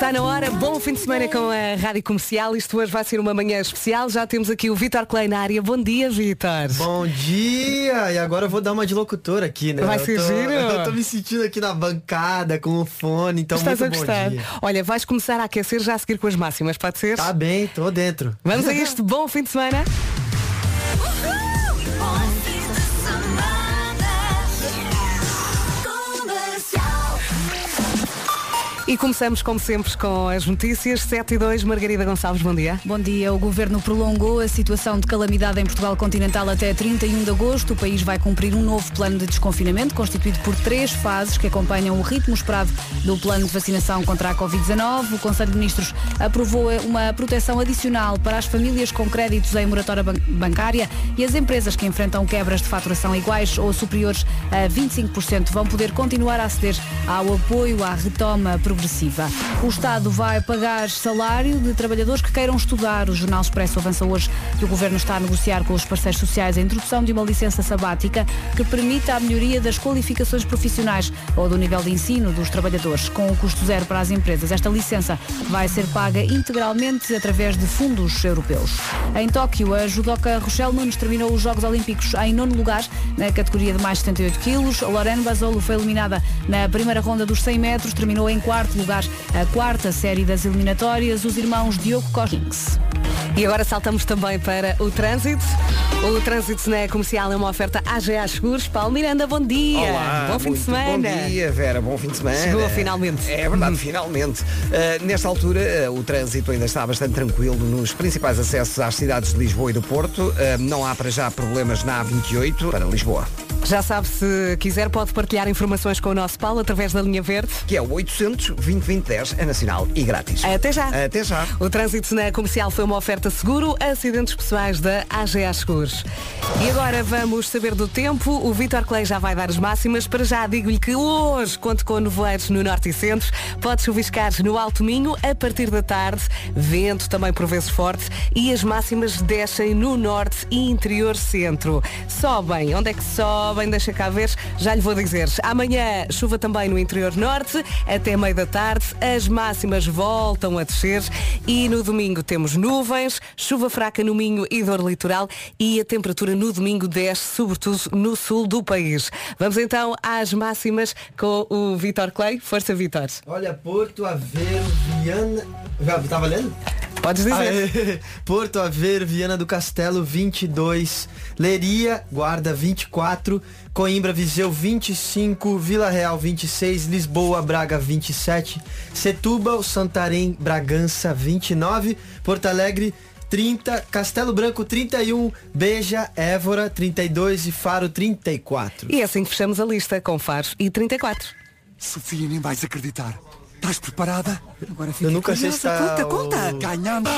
Está na hora, bom fim de semana com a Rádio Comercial. Isto hoje vai ser uma manhã especial. Já temos aqui o Vitor Clay na área. Bom dia, Vitor. Bom dia! E agora eu vou dar uma de locutor aqui, né? Vai eu ser tô, giro. Eu tô me sentindo aqui na bancada com o fone, então Estás a muito bom gostar? Olha, vais começar a aquecer já a seguir com as máximas, pode ser? Tá bem, tô dentro. Vamos a este bom fim de semana. E começamos, como sempre, com as notícias. 7 e 2, Margarida Gonçalves, bom dia. Bom dia. O governo prolongou a situação de calamidade em Portugal continental até 31 de agosto. O país vai cumprir um novo plano de desconfinamento, constituído por três fases que acompanham o ritmo esperado do plano de vacinação contra a Covid-19. O Conselho de Ministros aprovou uma proteção adicional para as famílias com créditos em moratória ban- bancária e as empresas que enfrentam quebras de faturação iguais ou superiores a 25% vão poder continuar a aceder ao apoio à retoma O Estado vai pagar salário de trabalhadores que queiram estudar. O Jornal Expresso avança hoje que o Governo está a negociar com os parceiros sociais a introdução de uma licença sabática que permita a melhoria das qualificações profissionais ou do nível de ensino dos trabalhadores, com o custo zero para as empresas. Esta licença vai ser paga integralmente através de fundos europeus. Em Tóquio, a judoca Rochelle Nunes terminou os Jogos Olímpicos em nono lugar na categoria de mais de 78 quilos. Lorena Basolo foi eliminada na primeira ronda dos 100 metros, terminou em quarto lugar a quarta série das eliminatórias, os irmãos Diogo Cochins. E agora saltamos também para o trânsito. O trânsito na comercial é uma oferta AGA Seguros. Paulo Miranda, bom dia. Olá, bom fim de semana. Bom dia, Vera, bom fim de semana. Chegou finalmente. É verdade, finalmente. Uh, nesta altura, uh, o trânsito ainda está bastante tranquilo nos principais acessos às cidades de Lisboa e do Porto. Uh, não há para já problemas na A28 para Lisboa. Já sabe, se quiser, pode partilhar informações com o nosso Paulo através da linha verde. Que é o 800 2010 é nacional e grátis. Até já. Até já. O trânsito na comercial foi uma oferta seguro, acidentes pessoais da AGA Seguros. E agora vamos saber do tempo. O Vitor Clay já vai dar as máximas. Para já digo-lhe que hoje conto com nevoeiros no norte e centro. Pode chuviscar no Alto Minho a partir da tarde. Vento também por vezes forte. E as máximas descem no norte e interior centro. Sobem. Onde é que sobem? Deixa cá ver. Já lhe vou dizer. Amanhã chuva também no interior norte. Até meio da tarde. As máximas voltam a descer. E no domingo temos nuvens, chuva fraca no Minho e dor litoral e a temperatura no domingo desce, sobretudo no sul do país. Vamos então às máximas com o Vitor Clay. Força, Vitor. Olha, Porto Aveiro, Viana... Já tá valendo? Podes dizer. Aê. Porto Aveiro, Viana do Castelo 22, Leria, Guarda 24, Coimbra, Viseu 25, Vila Real 26, Lisboa, Braga 27, Setúbal, Santarém, Bragança 29, Porto Alegre 30, Castelo Branco 31, Beja, Évora 32 e Faro 34. E é assim que fechamos a lista com Faro e 34. Sofia, nem vais acreditar. Estás preparada? Agora Eu nunca sei se está Conta, conta. Ganhamos.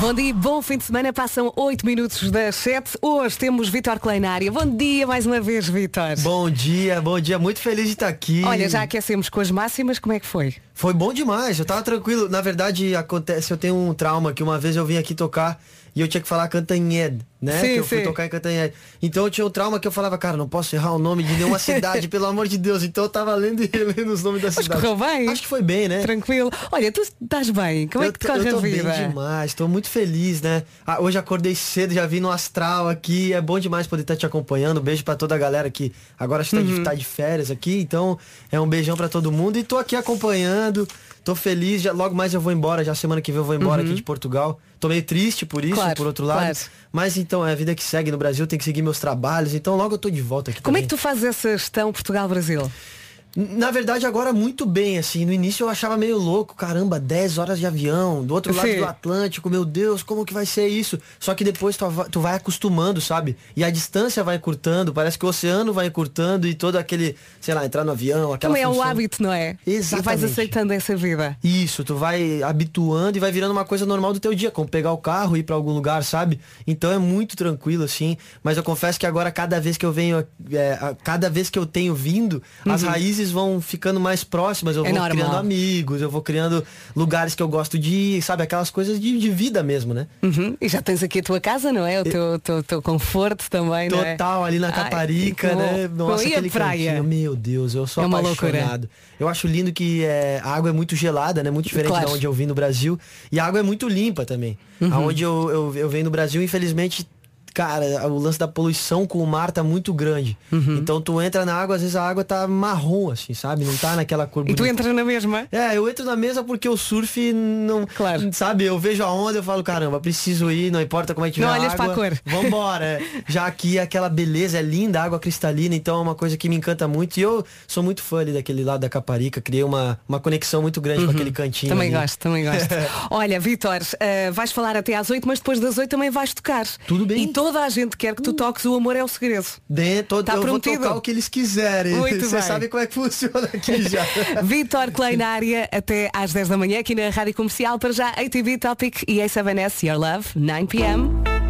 Bom dia, bom fim de semana. Passam 8 minutos das 7. Hoje temos Vitor área. Bom dia mais uma vez, Vitor. Bom dia, bom dia, muito feliz de estar aqui. Olha, já aquecemos com as máximas, como é que foi? Foi bom demais, eu tava tranquilo. Na verdade, acontece, eu tenho um trauma que uma vez eu vim aqui tocar e eu tinha que falar Cantanhede, né? Sim, que eu fui sim. tocar em Cantanhede. Então eu tinha um trauma que eu falava, cara, não posso errar o nome de nenhuma cidade, pelo amor de Deus. Então eu tava lendo e relendo os nomes da Mas cidade. correu bem. Acho que foi bem, né? Tranquilo. Olha, tu estás bem. Como é eu, que te tô- corre eu tô a vida? bem demais, tô muito feliz, né? Ah, hoje acordei cedo, já vim no astral aqui, é bom demais poder estar te acompanhando. Beijo pra toda a galera que agora está Uhum. de, tá de férias aqui, então é um beijão pra todo mundo e tô aqui acompanhando. Tô feliz, já, logo mais eu vou embora, já semana que vem eu vou embora aqui de Portugal. Tô meio triste por isso, Uhum. Claro, por outro lado. claro. Mas então é a vida que segue no Brasil, tem que seguir meus trabalhos, então logo eu tô de volta aqui Como é também. que tu fazes essa gestão Portugal-Brasil? Na verdade, agora muito bem, assim. No início eu achava meio louco, caramba, 10 horas de avião, do outro lado Sim. do Atlântico, meu Deus, como que vai ser isso? Só que depois tu, va- tu vai acostumando, sabe? E a distância vai encurtando, parece que o oceano vai encurtando e todo aquele, sei lá, entrar no avião, aquela Também é o função. hábito, não é? E vais Exatamente. aceitando essa vida. Isso, tu vai habituando e vai virando uma coisa normal do teu dia, como pegar o carro e ir pra algum lugar, sabe? Então é muito tranquilo, assim. Mas eu confesso que agora, cada vez que eu venho, é, cada vez que eu tenho vindo, as raízes raízes vão ficando mais próximas, eu É vou normal. criando amigos, eu vou criando lugares que eu gosto de ir, sabe? Aquelas coisas de, de vida mesmo, né? Uhum. E já tens aqui a tua casa, não é? O teu, teu, teu conforto também, é? Total, ali na Ai, Caparica, bom. né? Nossa, e aquele praia? cantinho, meu Deus, eu sou É uma apaixonado. Eu acho lindo que é, a água é muito gelada, né? Muito diferente Claro. da onde eu vim no Brasil. E a água é muito limpa também. Uhum. Aonde eu, eu, eu venho no Brasil, infelizmente, cara, o lance da poluição com o mar tá muito grande. Uhum. Então tu entra na água, às vezes a água tá marrom, assim, sabe? Não tá naquela cor E tu bonita. entras na mesma? É, eu entro na mesa porque o surf não. Claro. Sabe, eu vejo a onda, eu falo, caramba, preciso ir, não importa como é que Não olhas água. pra cor. Vambora. é. Já aqui aquela beleza, é linda, água cristalina, então é uma coisa que me encanta muito. E eu sou muito fã ali daquele lado da Caparica, criei uma, uma conexão muito grande com aquele cantinho. Uhum. Também ali. gosto, também gosto. Olha, Vitor, eh, vais falar até às 8, mas depois das 8 também vais tocar. Tudo bem. E toda a gente quer que tu toques o amor é o segredo. Dentro, Tá eu prometido. vou tocar o que eles quiserem. Muito Você bem. sabe como é que funciona aqui já. Vitor Clay na área até às 10 da manhã aqui na Rádio Comercial para já ATV Topic e A7S Your Love 9pm.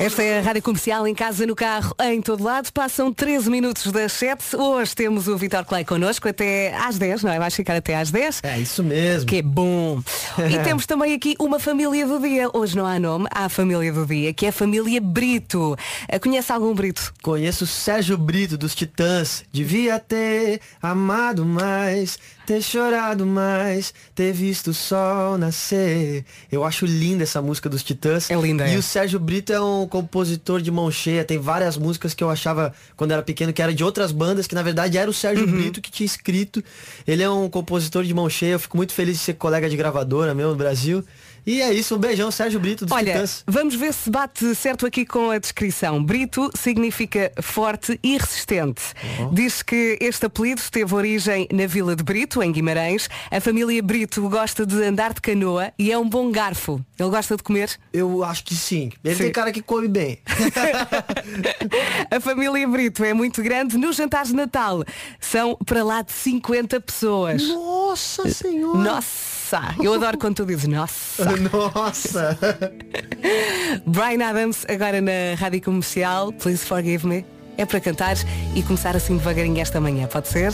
Esta é a Rádio Comercial em casa, no carro, em todo lado. Passam 13 minutos das 7. Hoje temos o Vitor Clay connosco até às 10, não é? Vais ficar até às 10. É isso mesmo. Que é bom. E temos também aqui uma família do dia. Hoje não há nome, há a família do dia, que é a família Brito. Eh, Conhece algum Brito? Conheço o Sérgio Brito dos Titãs. Devia ter amado mais, ter chorado mais, ter visto o sol nascer. Eu acho linda essa música dos Titãs. É linda, E é. o Sérgio Brito é um compositor de mão cheia. Tem várias músicas que eu achava quando era pequeno que era de outras bandas, que na verdade era o Sérgio Uhum. Brito que tinha escrito. Ele é um compositor de mão cheia. Eu fico muito feliz de ser colega de gravadora meu no Brasil. E é isso, um beijão, Sérgio Brito dos Olha, Titãs. vamos ver se bate certo aqui com a descrição. Brito significa forte e resistente. Diz que este apelido teve origem na Vila de Brito, em Guimarães. A família Brito gosta de andar de canoa e é um bom garfo. Ele gosta de comer. Eu acho que sim. Ele Sim. tem cara que come bem. A família Brito é muito grande. Nos jantares de Natal são para lá de 50 pessoas. Nossa senhora! Nossa! Eu adoro quando tu dizes nossa. Nossa! Brian Adams, agora na Rádio Comercial, Please Forgive Me. É para cantar e começar assim devagarinho esta manhã, pode ser?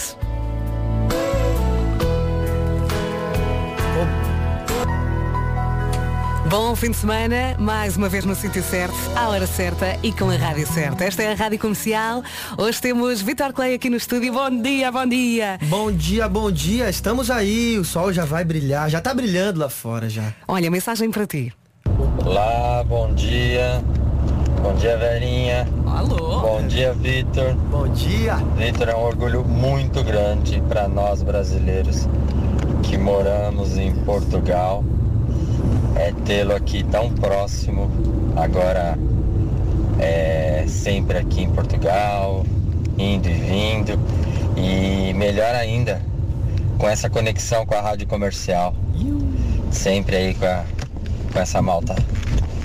Bom fim de semana, mais uma vez no sítio certo, à hora certa e com a rádio certa. Esta é a Rádio Comercial. Hoje temos Vitor Clay aqui no estúdio. Bom dia, bom dia. bom dia, bom dia. Estamos aí. O sol já vai brilhar. Já tá brilhando lá fora já. Olha, mensagem para ti. Olá, bom dia. Bom dia, velhinha. Alô? Bom dia, Vitor. Bom dia. Vitor é um orgulho muito grande para nós brasileiros que moramos em Portugal. É tê-lo aqui tão próximo, agora é sempre aqui em Portugal, indo e vindo. E melhor ainda, com essa conexão com a rádio comercial. Sempre aí com, a- com essa malta.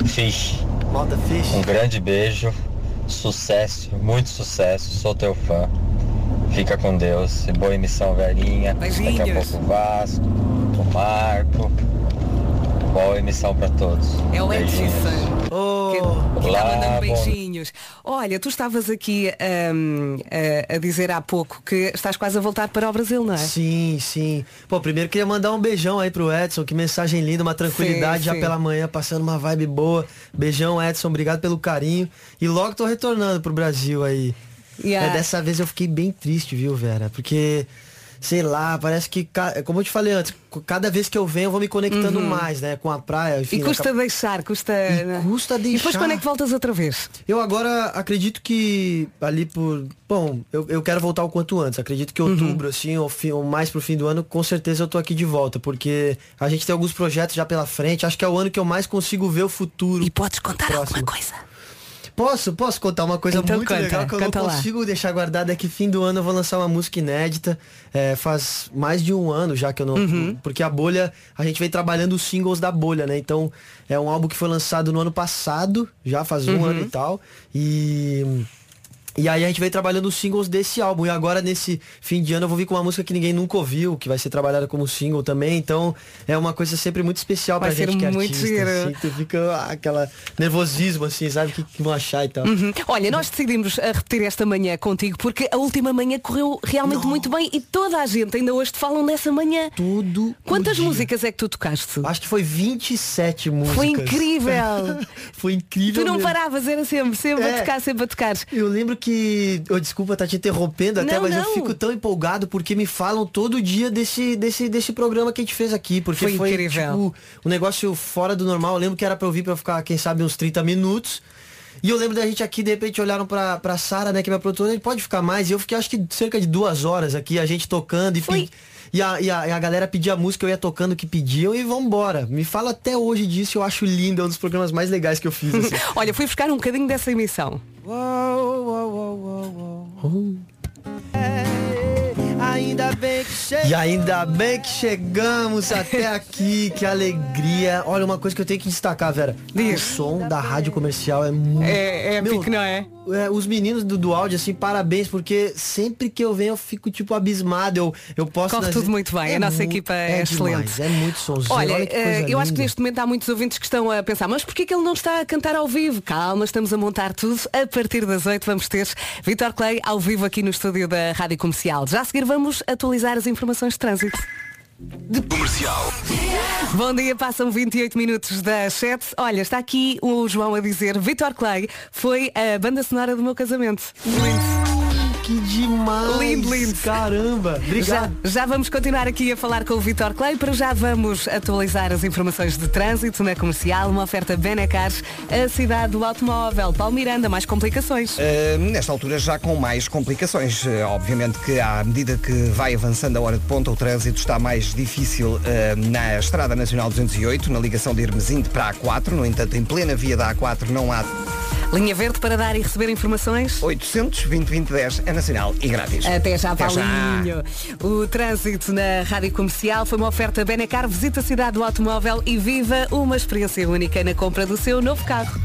Fish. Malta Fish. Um grande beijo, sucesso, muito sucesso, sou teu fã. Fica com Deus. Boa emissão, velhinha. Daqui a pouco o Vasco, o Marco. Boa emissão pra todos. É o. Edson. Ô, Que, que está Olá, mandando bom- beijinhos. Olha, tu estavas aqui hum, a, a dizer há pouco que estás quase a voltar para o Brasil, não é? Sim, sim. Pô, primeiro queria mandar um beijão aí pro Edson. Que mensagem linda, uma tranquilidade Sim, já sim. pela manhã, passando uma vibe boa. Beijão, Edson. Obrigado pelo carinho. E logo tô retornando pro Brasil aí. Yeah. É, dessa vez eu fiquei bem triste, viu, Vera? Porque, sei lá, parece que, como eu te falei antes, cada vez que eu venho eu vou me conectando mais, né? Com a praia. Enfim, Uhum. E custa acaba- deixar, custa. E né? custa E depois deixar. quando é que voltas outra vez? Eu agora acredito que ali por. Bom, eu, eu quero voltar o quanto antes. Acredito que Uhum. outubro, assim, ou, fi- ou mais pro fim do ano, com certeza eu tô aqui de volta. Porque a gente tem alguns projetos já pela frente. Acho que é o ano que eu mais consigo ver o futuro. E podes contar alguma coisa? Posso, posso contar uma coisa Então muito conta, legal que eu não conta lá. consigo deixar guardada é que fim do ano eu vou lançar uma música inédita. É, faz mais de um ano já que eu não. Uhum. Porque a bolha, a gente vem trabalhando os singles da bolha, né? Então é um álbum que foi lançado no ano passado, já faz um Uhum. ano e tal. E E aí a gente veio trabalhando os singles desse álbum. E agora, nesse fim de ano, eu vou vir com uma música que ninguém nunca ouviu, que vai ser trabalhada como single também. Então, é uma coisa sempre muito especial Vai pra ser gente que é muito artista. Assim, tu fica ah, aquela nervosismo, assim, sabe? O que, que vão achar e tal. Uhum. Olha, nós decidimos a repetir esta manhã contigo porque a última manhã correu realmente muito bem e toda a gente ainda hoje te falam dessa manhã. Tudo. Quantas músicas é que tu tocaste? Acho que foi 27 músicas. Foi incrível. foi incrível. Tu não mesmo. paravas, era sempre, sempre a É. tocar, sempre a tocar. Eu lembro que. Oh, desculpa estar te interrompendo até, Não, mas não. eu fico tão empolgado porque me falam todo dia desse, desse, desse programa que a gente fez aqui. Porque Foi foi, incrível. tipo, um negócio fora do normal. Eu lembro que era pra eu vir pra ficar, quem sabe, uns 30 minutos. E eu lembro da gente aqui, de repente, olharam pra, pra Sara, né, que é minha produtora, ele pode ficar mais. E eu fiquei acho que cerca de duas horas aqui, a gente tocando e Foi. E a, e, a, e a galera pedia música, eu ia tocando o que pediam e vambora. Me fala até hoje disso, eu acho lindo, é um dos programas mais legais que eu fiz. Assim. Olha, fui buscar um bocadinho dessa emissão. Ainda bem que chegamos. E ainda bem que chegamos até aqui, que alegria. Olha, uma coisa que eu tenho que destacar, Vera. Diz. O som da rádio comercial é muito. É, é Meu, pique, não é? É, os meninos do, do áudio, assim, parabéns, porque sempre que eu venho eu fico, tipo, abismado. Eu, eu posso. Corre tudo muito bem, a nossa equipa é demais, excelente. É muito sonzeiro. Olha, Olha, eh, eu acho que linda. neste momento há muitos ouvintes que estão a pensar, mas porquê que ele não está a cantar ao vivo? Calma, estamos a montar tudo. A partir das 8 vamos ter Vitor Clay ao vivo aqui no estúdio da Rádio Comercial. Já a seguir vamos atualizar as informações de trânsito. Comercial. Bom dia, passam 28 minutos das 7. Olha, está aqui o João a dizer, Vitor Clay foi a banda sonora do meu casamento. Lindo. Que demais. Lindo, lindo. Caramba. Já, Obrigado. já vamos continuar aqui a falar com o Vitor Clay, para já vamos atualizar as informações de trânsito na comercial, uma oferta Benacar, a cidade do automóvel. Paulo Miranda, mais complicações. Uh, nesta altura já com mais complicações. Uh, obviamente que à medida que vai avançando a hora de ponta, o trânsito está mais difícil uh, na Estrada Nacional 208, na ligação de Hermesinde para a A4. No entanto, em plena via da A4 não há Linha verde para dar e receber informações. 800 2010 é nacional e grátis. Até já, Até já. Paulinho. O trânsito na Rádio Comercial foi uma oferta Benacar. Visita a cidade do automóvel e viva uma experiência única na compra do seu novo carro.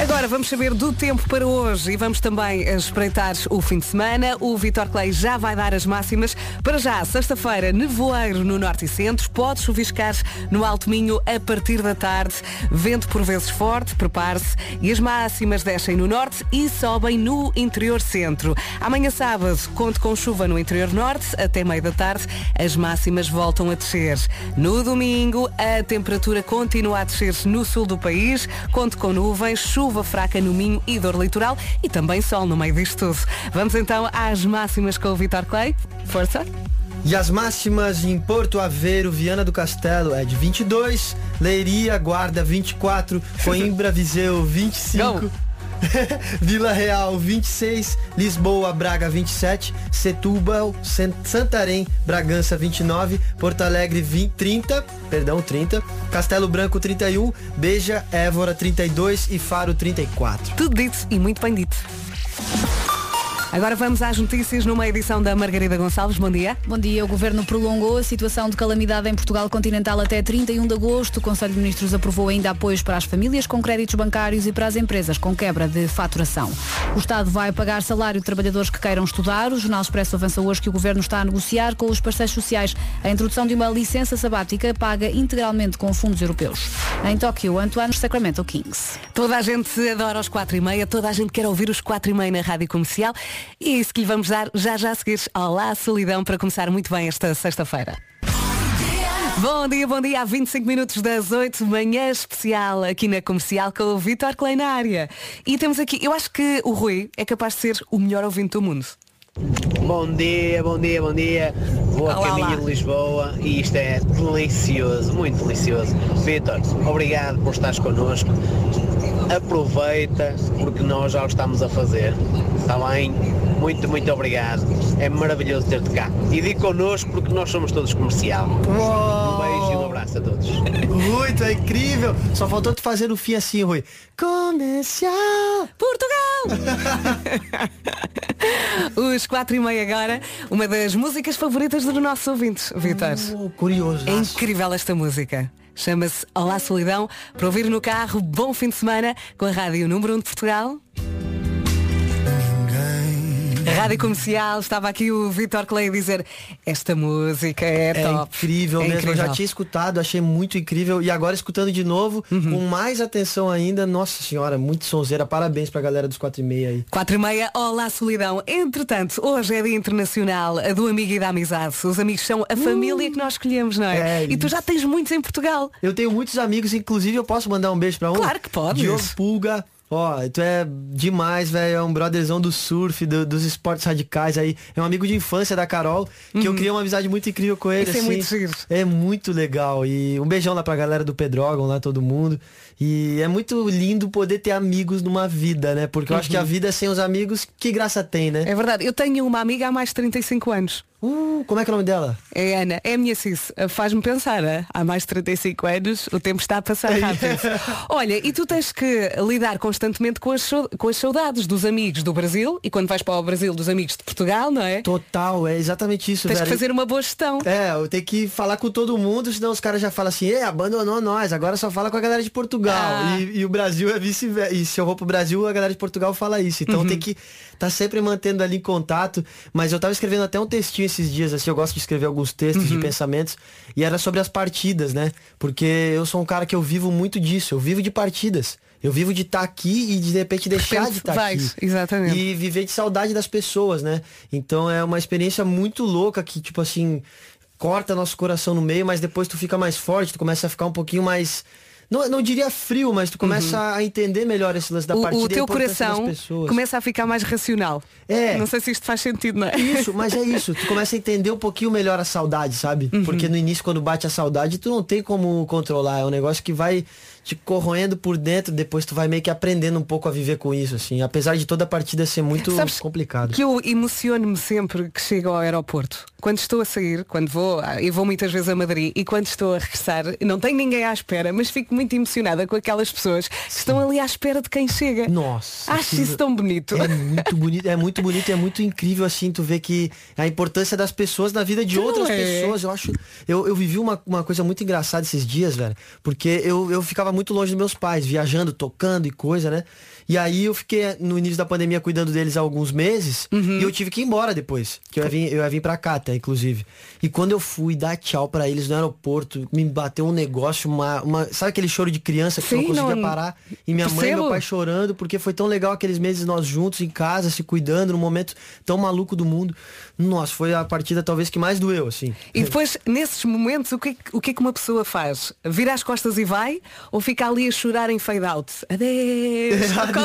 Agora vamos saber do tempo para hoje e vamos também espreitar o fim de semana. O Vitor Clay já vai dar as máximas. Para já, sexta-feira, nevoeiro no norte e centro, pode chuviscar no Alto Minho a partir da tarde. Vento por vezes forte, prepare-se. E as máximas descem no norte e sobem no interior centro. Amanhã sábado, conto com chuva no interior norte, até meio da tarde, as máximas voltam a descer. No domingo, a temperatura continua a descer no sul do país, conto com nuvens, chuva fraca no Minho e dor litoral e também sol no meio disto tudo. Vamos então às máximas com o Vitor Clay. Força! E as máximas em Porto Aveiro, Viana do Castelo é de 22, Leiria, Guarda 24, Coimbra, Viseu 25. Go. Vila Real 26, Lisboa, Braga 27, Setúbal, San- Santarém, Bragança 29, Porto Alegre 20, 30, perdão, 30, Castelo Branco 31, Beja, Évora 32 e Faro 34. Tudo dito e muito bem dito. Agora vamos às notícias numa edição da Margarida Gonçalves. Bom dia. Bom dia. O Governo prolongou a situação de calamidade em Portugal continental até 31 de agosto. O Conselho de Ministros aprovou ainda apoios para as famílias com créditos bancários e para as empresas com quebra de faturação. O Estado vai pagar salário de trabalhadores que queiram estudar. O Jornal Expresso avança hoje que o Governo está a negociar com os parceiros sociais a introdução de uma licença sabática paga integralmente com fundos europeus. Em Tóquio, Antoine Sacramento Kings. Toda a gente adora os 4 e meia, toda a gente quer ouvir os 4 e meia na Rádio Comercial e é isso que lhe vamos dar já já a seguir. Olá, solidão, para começar muito bem esta sexta-feira. Bom dia, bom dia. Há 25 minutos das 8, manhã especial aqui na comercial com o Vitor Clay na área. E temos aqui, eu acho que o Rui é capaz de ser o melhor ouvinte do mundo. Bom dia, bom dia, bom dia. Vou a Olá, caminho olá. de Lisboa e isto é delicioso, muito delicioso. Vitor, obrigado por estares connosco. Aproveita porque nós já o estamos a fazer. Está bem? Muito, muito obrigado. É maravilhoso ter-te cá. E digo connosco porque nós somos todos comercial. Um beijo e um abraço a todos. Rui, tu é incrível. Só faltou tu fazer o fim assim, Rui. Comercial. Portugal! Os 4 e meia agora, uma das músicas favoritas do nosso ouvinte, Vitor. Oh, curioso. É incrível esta música. Chama-se Olá Solidão. Para ouvir no carro, bom fim de semana com a Rádio Número 1 de Portugal. Rádio Comercial, estava aqui o Vitor Clay a dizer esta música é, É top. incrível É mesmo. Eu já incrível. tinha escutado, achei muito incrível. E agora escutando de novo, Uhum. com mais atenção ainda. Nossa senhora, muito sonzeira. Parabéns pra galera dos 4 e meia aí. 4 e meia, olá solidão. Entretanto, hoje é dia internacional do amigo e da amizade. Os amigos são a família que nós escolhemos, não é? É e tu já tens muitos em Portugal. Eu tenho muitos amigos, inclusive eu posso mandar um beijo pra um? Claro que podes. Diogo Pulga. Ó, tu é demais, velho. É um brotherzão do surf, do- dos esportes radicais aí. É um amigo de infância da Carol, que eu criei uma amizade muito incrível com ele. Uhum. É assim. muito giro. É muito legal. E um beijão lá pra galera do Pedrógão, lá todo mundo. E é muito lindo poder ter amigos numa vida, né? Porque eu acho que a vida sem os amigos, que graça tem, né? Uhum. É verdade, eu tenho uma amiga há mais de 35 anos. Uh, como é que é o nome dela? É Ana, é a minha cis. Faz-me pensar, há mais de 35 anos o tempo está a passar rápido. Olha, e tu tens que lidar constantemente com as, com as saudades dos amigos do Brasil e quando vais para o Brasil dos amigos de Portugal, não é? Total, é exatamente isso, Tens velho. que fazer uma boa gestão. É, eu tenho que falar com todo mundo, senão os caras já falam assim, é, abandonou nós, agora só fala com a galera de Portugal. Ah. E, e o Brasil é vice-versa. E se eu vou pro Brasil, a galera de Portugal fala isso. Então tem que tá sempre mantendo ali contato. Mas eu tava escrevendo até um textinho esses dias, assim, eu gosto de escrever alguns textos de pensamentos. E era sobre as partidas, né? Porque eu sou um cara que eu vivo muito disso, eu vivo de partidas. Eu vivo de estar aqui e de repente deixar de estar vais, aqui. exatamente. E viver de saudade das pessoas, né? Então é uma experiência muito louca que, tipo assim, corta nosso coração no meio, mas depois tu fica mais forte, tu começa a ficar um pouquinho mais. Não, não diria frio, mas tu começa a entender melhor esse lance da Uhum. O, partida o teu coração começa a ficar mais racional. É. Não sei se isto faz sentido, não é? Isso, mas é isso. Tu começa a entender um pouquinho melhor a saudade, sabe? Uhum. Porque no início, quando bate a saudade, tu não tem como controlar. É um negócio que vai te corroendo por dentro, depois tu vai meio que aprendendo um pouco a viver com isso, assim. Apesar de toda a partida ser muito Sabes complicado. Que eu emociono-me sempre que chego ao aeroporto. Quando estou a sair, quando vou, ah, eu vou muitas vezes a Madrid e quando estou a regressar, não tenho ninguém à espera, mas fico muito emocionada com aquelas pessoas que estão ali à espera de quem chega. Nossa. Acho que- isso tão bonito. É muito bonito, é muito bonito e é muito incrível assim, tu ver que a importância das pessoas na vida de Não outras é? pessoas. Eu acho. Eu, eu vivi uma, uma coisa muito engraçada esses dias, velho. Porque eu, eu ficava muito longe dos meus pais, viajando, tocando e coisa, né? E aí eu fiquei no início da pandemia cuidando deles há alguns meses Uhum. e eu tive que ir embora depois. Que eu ia vir, eu ia vir pra cá até, inclusive. E quando eu fui dar tchau pra eles no aeroporto, me bateu um negócio, uma. uma sabe aquele choro de criança que Sim, não conseguia não- parar? E minha mãe e meu pai chorando porque foi tão legal aqueles meses nós juntos em casa, se cuidando, num momento tão maluco do mundo. Nossa, foi a partida talvez que mais doeu, assim. E depois, nesses momentos, o que, que- o que é que uma pessoa faz? Vira as costas e vai? Ou fica ali a chorar em fade out? Adeus!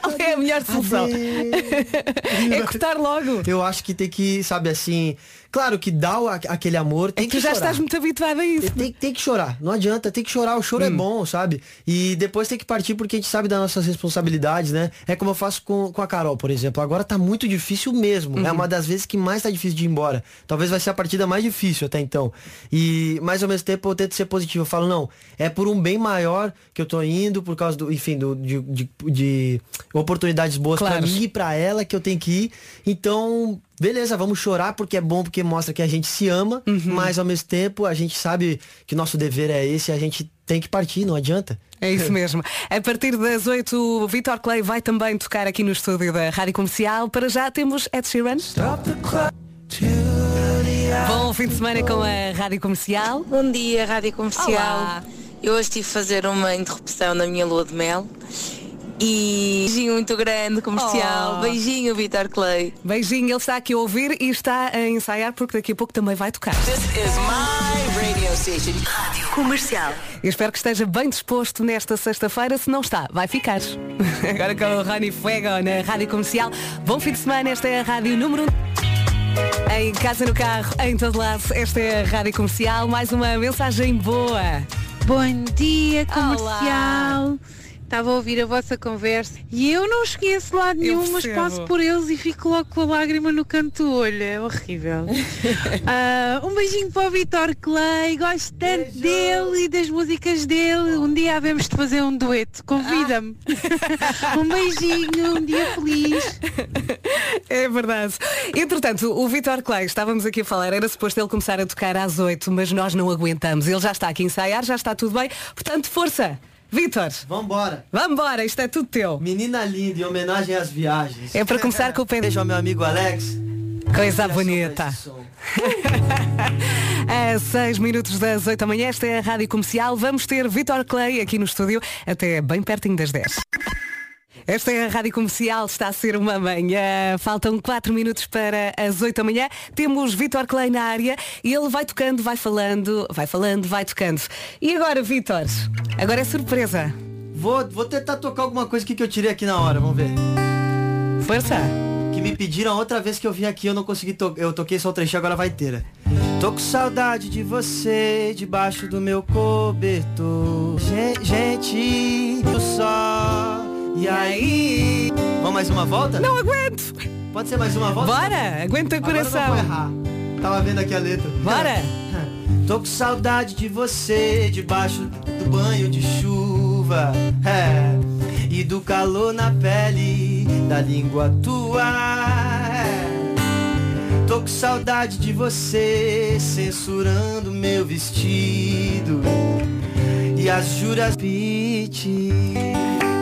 Qual, é a melhor solução? é cortar logo. Eu acho que tem que, sabe assim, claro que dá o- aquele amor, tem É que que tu já chorar. estás muito habituada a isso. Tem, tem que chorar, não adianta, tem que chorar, o choro é bom, sabe? E depois tem que partir porque a gente sabe das nossas responsabilidades, né? É como eu faço com, com a Carol, por exemplo. Agora tá muito difícil mesmo. É uma das vezes que mais tá difícil de ir embora. Talvez vai ser a partida mais difícil até então. E, mas ao mesmo tempo eu tento ser positivo. Eu falo, não, é por um bem maior que eu tô indo, por causa do, enfim, do, de, de, de oportunidades boas Claro. pra mim e pra ela que eu tenho que ir. Então, beleza, vamos chorar porque é bom, porque mostra que a gente se ama, mas ao mesmo tempo a gente sabe que nosso dever é esse e a gente tem que partir, não adianta. É isso mesmo. A partir das 8, o Vitor Clay vai também tocar aqui no estúdio da Rádio Comercial. Para já temos Ed Sheeran. Bom fim de semana com a Rádio Comercial. Bom dia, Rádio Comercial. Olá. Eu hoje tive que fazer uma interrupção na minha lua de mel. E beijinho muito grande, comercial. Oh. Beijinho, Vitor Clay. Beijinho, ele está aqui a ouvir e está a ensaiar porque daqui a pouco também vai tocar. Comercial. Eu espero que esteja bem disposto nesta sexta-feira. Se não está, vai ficar. Agora com o Rani Fuego na Rádio Comercial. Bom fim de semana, esta é a Rádio número 1. Em casa, no carro, em todo lado, esta é a Rádio Comercial. Mais uma mensagem boa. Bom dia, Olá. Estava a ouvir a vossa conversa e eu não esqueço lado Eu nenhum, mas passo por eles e fico logo com a lágrima no canto do olho. É horrível. Ah, um beijinho para o Vitor Clay, gosto tanto dele e das músicas dele. Um dia havemos de fazer um dueto. Convida-me. um beijinho, um dia feliz. É verdade. Entretanto, o Vitor Clay, estávamos aqui a falar, era suposto ele começar a tocar às 8, mas nós não aguentamos. Ele já está aqui a ensaiar, já está tudo bem. Portanto, força! Vitor, Vambora. vambora, isto é tudo teu. Menina linda, em homenagem às viagens. É para começar com o pé. Beijo ao meu amigo Alex. Coisa bonita. A 6 minutos das 8 da manhã, esta é a Rádio Comercial. Vamos ter Vitor Clay aqui no estúdio até bem pertinho das 10. Esta é a Rádio Comercial, está a ser uma manhã. Faltam 4 minutos para as 8 da manhã. Temos Vitor Clay na área e ele vai tocando, vai falando, vai falando, vai tocando. E agora, Vitor? Agora é surpresa. Vou, vou tentar tocar alguma coisa que eu tirei aqui na hora, vamos ver. Força! Que me pediram outra vez que eu vim aqui, eu não consegui tocar. Eu toquei só o trechinho, agora vai inteira. Tô com saudade de você debaixo do meu cobertor. Gen- Gente, do sol. E aí? Vamos mais uma volta? Não aguento! Pode ser mais uma volta? Bora! Aguenta o Agora eu não coração! vou errar. Tava vendo aqui a letra. Bora! Tô com saudade de você debaixo do banho de chuva. É. E do calor na pele da língua tua. É. Tô com saudade de você censurando meu vestido. E as juras pite.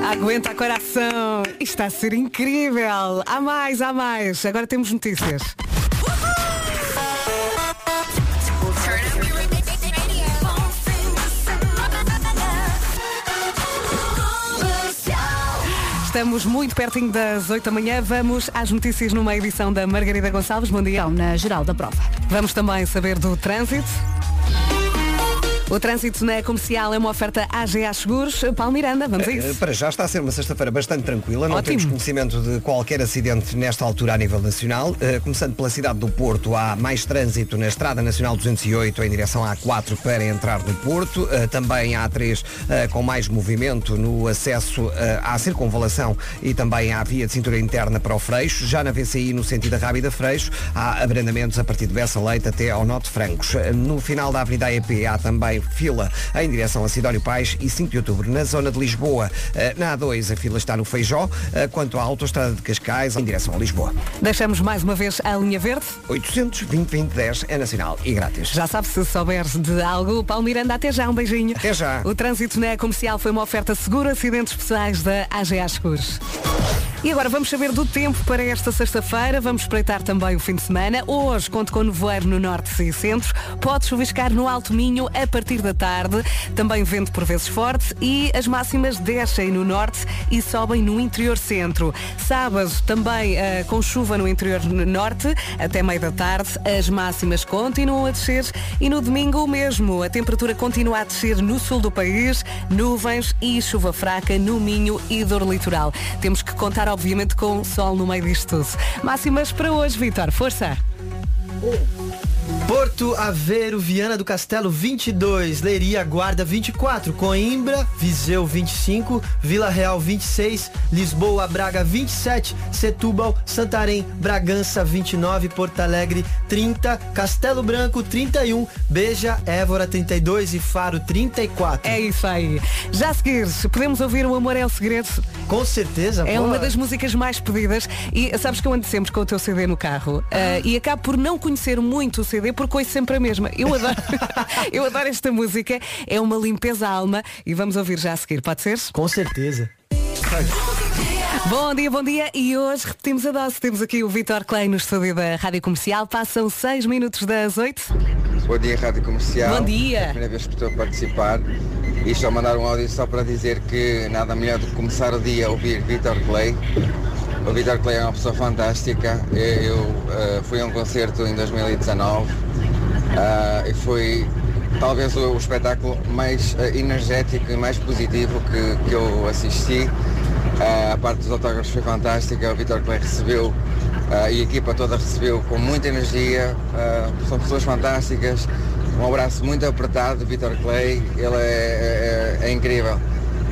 Aguenta coração! Está a ser incrível! Há mais, há mais! Agora temos notícias. Estamos muito pertinho das 8 da manhã. Vamos às notícias numa edição da Margarida Gonçalves. Bom dia. Então, na geral da prova. Vamos também saber do trânsito. O trânsito na comercial é uma oferta AGA Seguros. Paulo Miranda, vamos a Eh, isso. Para já está a ser uma sexta-feira bastante tranquila, não Ótimo. temos conhecimento de qualquer acidente nesta altura a nível nacional. Eh, Começando pela cidade do Porto, há mais trânsito na Estrada Nacional 208 em direção à A4 para entrar no Porto. Eh, Também há A3 eh, com mais movimento no acesso à circunvalação e também à via de cintura interna para o Freixo. Já na VCI, no sentido da Rábida Freixo, há abrandamentos a partir de Bessa Leite até ao Norte Francos. No final da Avenida AEP há também fila em direção a Sidónio Pais e 5 de outubro na zona de Lisboa. Eh, Na A2 a fila está no Feijó, eh, quanto à autoestrada de Cascais em direção a Lisboa. Deixamos mais uma vez a linha verde. 820 2010 é nacional e grátis. Já sabe se souberes de algo, Paulo Miranda, até já, um beijinho. Até já. O trânsito na comercial foi uma oferta segura, acidentes pessoais da AGA Seguros. E agora vamos saber do tempo para esta sexta-feira. Vamos espreitar também o fim de semana. Hoje conto com nevoeiro no norte e centro. Pode chuviscar no Alto Minho a partir da tarde. Também vento por vezes forte e as máximas descem no norte e sobem no interior centro. Sábado também eh, com chuva no interior norte até meio da tarde. As máximas continuam a descer e no domingo mesmo. A temperatura continua a descer no sul do país, nuvens e chuva fraca no Minho e dor litoral. Temos que contar obviamente com sol no meio disto tudo. Máximas para hoje, Vitor. Força! Porto Aveiro, Viana do Castelo 22, Leiria, Guarda 24, Coimbra, Viseu 25, Vila Real 26, Lisboa, Braga 27, Setúbal, Santarém, Bragança 29, Porto Alegre 30, Castelo Branco 31, Beja, Évora 32 e Faro 34. É isso aí. Já a seguir, podemos ouvir O Amor é o Segredo. Com certeza, É pô. uma das músicas mais pedidas. E sabes que eu ando sempre com o teu CD no carro. Ah, e acabo por não conhecer muito o CD porque ouço sempre a mesma. Eu adoro, eu adoro esta música, é uma limpeza à alma e vamos ouvir já a seguir, pode ser? Com certeza. Bom dia, bom dia e hoje repetimos a dose. Temos aqui o Vitor Clay no estúdio da Rádio Comercial. Passam 6 minutos das 8. Bom dia, Rádio Comercial. Bom dia. É a primeira vez que estou a participar. E estou a mandar um áudio só para dizer que nada melhor do que começar o dia a ouvir Vitor Clay. O Vitor Clay é uma pessoa fantástica. Eu, eh, fui a um concerto em 2019 ah, e foi talvez o, o espetáculo mais eh, energético e mais positivo que, que eu assisti. A parte dos autógrafos foi fantástica. O Vitor Clay recebeu e a equipa toda recebeu com muita energia. São pessoas fantásticas. Um abraço muito apertado, Vitor Clay. Ele é, é- é incrível.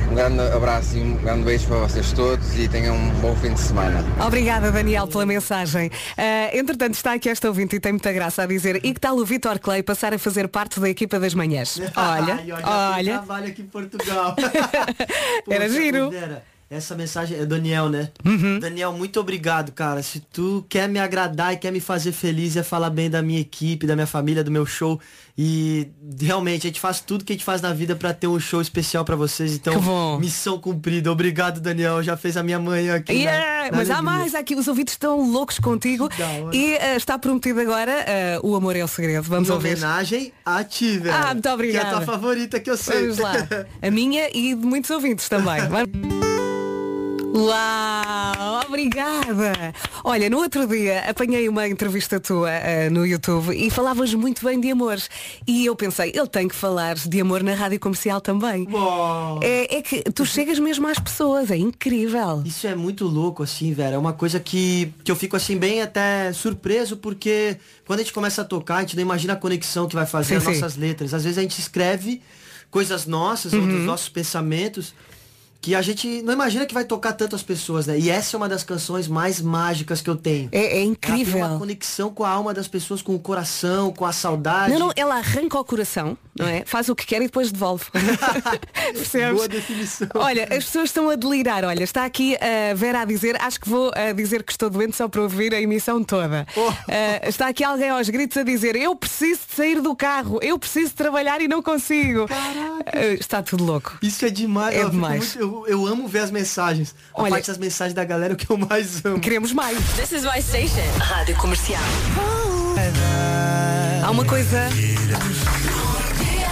Um grande abraço e um grande beijo para vocês todos e tenham um bom fim de semana. Obrigada, Daniel, pela mensagem. Ah, entretanto, está aqui esta ouvinte e tem muita graça a dizer e que tal o Vitor Clay passar a fazer parte da equipa das manhãs? Olha, Ai, olha. Trabalho aqui em Portugal. Era Poxa, giro. pudera. Essa mensagem é Daniel, né? Uhum. Daniel, muito obrigado, cara. Se tu quer me agradar e quer me fazer feliz, é falar bem da minha equipe, da minha família, do meu show. E realmente, a gente faz tudo que a gente faz na vida pra ter um show especial pra vocês. Então, missão cumprida. Obrigado, Daniel. Já fez a minha manhã aqui. na- Yeah, na mas há alegria. mais aqui, os ouvidos estão loucos contigo e eh, está prometido agora eh, o amor é o segredo. Vamos Em ouvir. homenagem a ti, velho. Ah, muito Que é a tua favorita que eu sei. Vamos lá. A minha e de muitos ouvintes também. Uau, obrigada. Olha, no outro dia apanhei uma entrevista tua eh, no YouTube e falavas muito bem de amor. E eu pensei, ele tem que falar de amor na rádio comercial também. É, é que tu chegas mesmo às pessoas, é incrível. Isso é muito louco, assim, velho. É uma coisa que, que eu fico, assim, bem até surpreso, porque quando a gente começa a tocar, a gente não imagina a conexão que vai fazer Sim, as sim. nossas letras. Às vezes a gente escreve coisas nossas, Uhum. dos nossos pensamentos, que a gente não imagina que vai tocar tantas pessoas, né? E essa é uma das canções mais mágicas que eu tenho. É, é Ela tem incrível. uma conexão com a alma das pessoas, com o coração, com a saudade. Não, não, ela arranca o coração, não é? Faz o que quer e depois devolve. Percebes? Boa definição. Olha, as pessoas estão a delirar. Olha, está aqui a Vera a dizer, acho que vou a dizer que estou doente só para ouvir a emissão toda. Oh. Ah, está aqui alguém aos gritos a dizer, eu preciso de sair do carro, eu preciso de trabalhar e não consigo. Ah, está tudo louco. Isso é demais. É demais. Eu, eu amo ver as mensagens. A Olha- parte das mensagens da galera é o que eu mais amo. Queremos mais. This is my station. Rádio Comercial. Há uma coisa.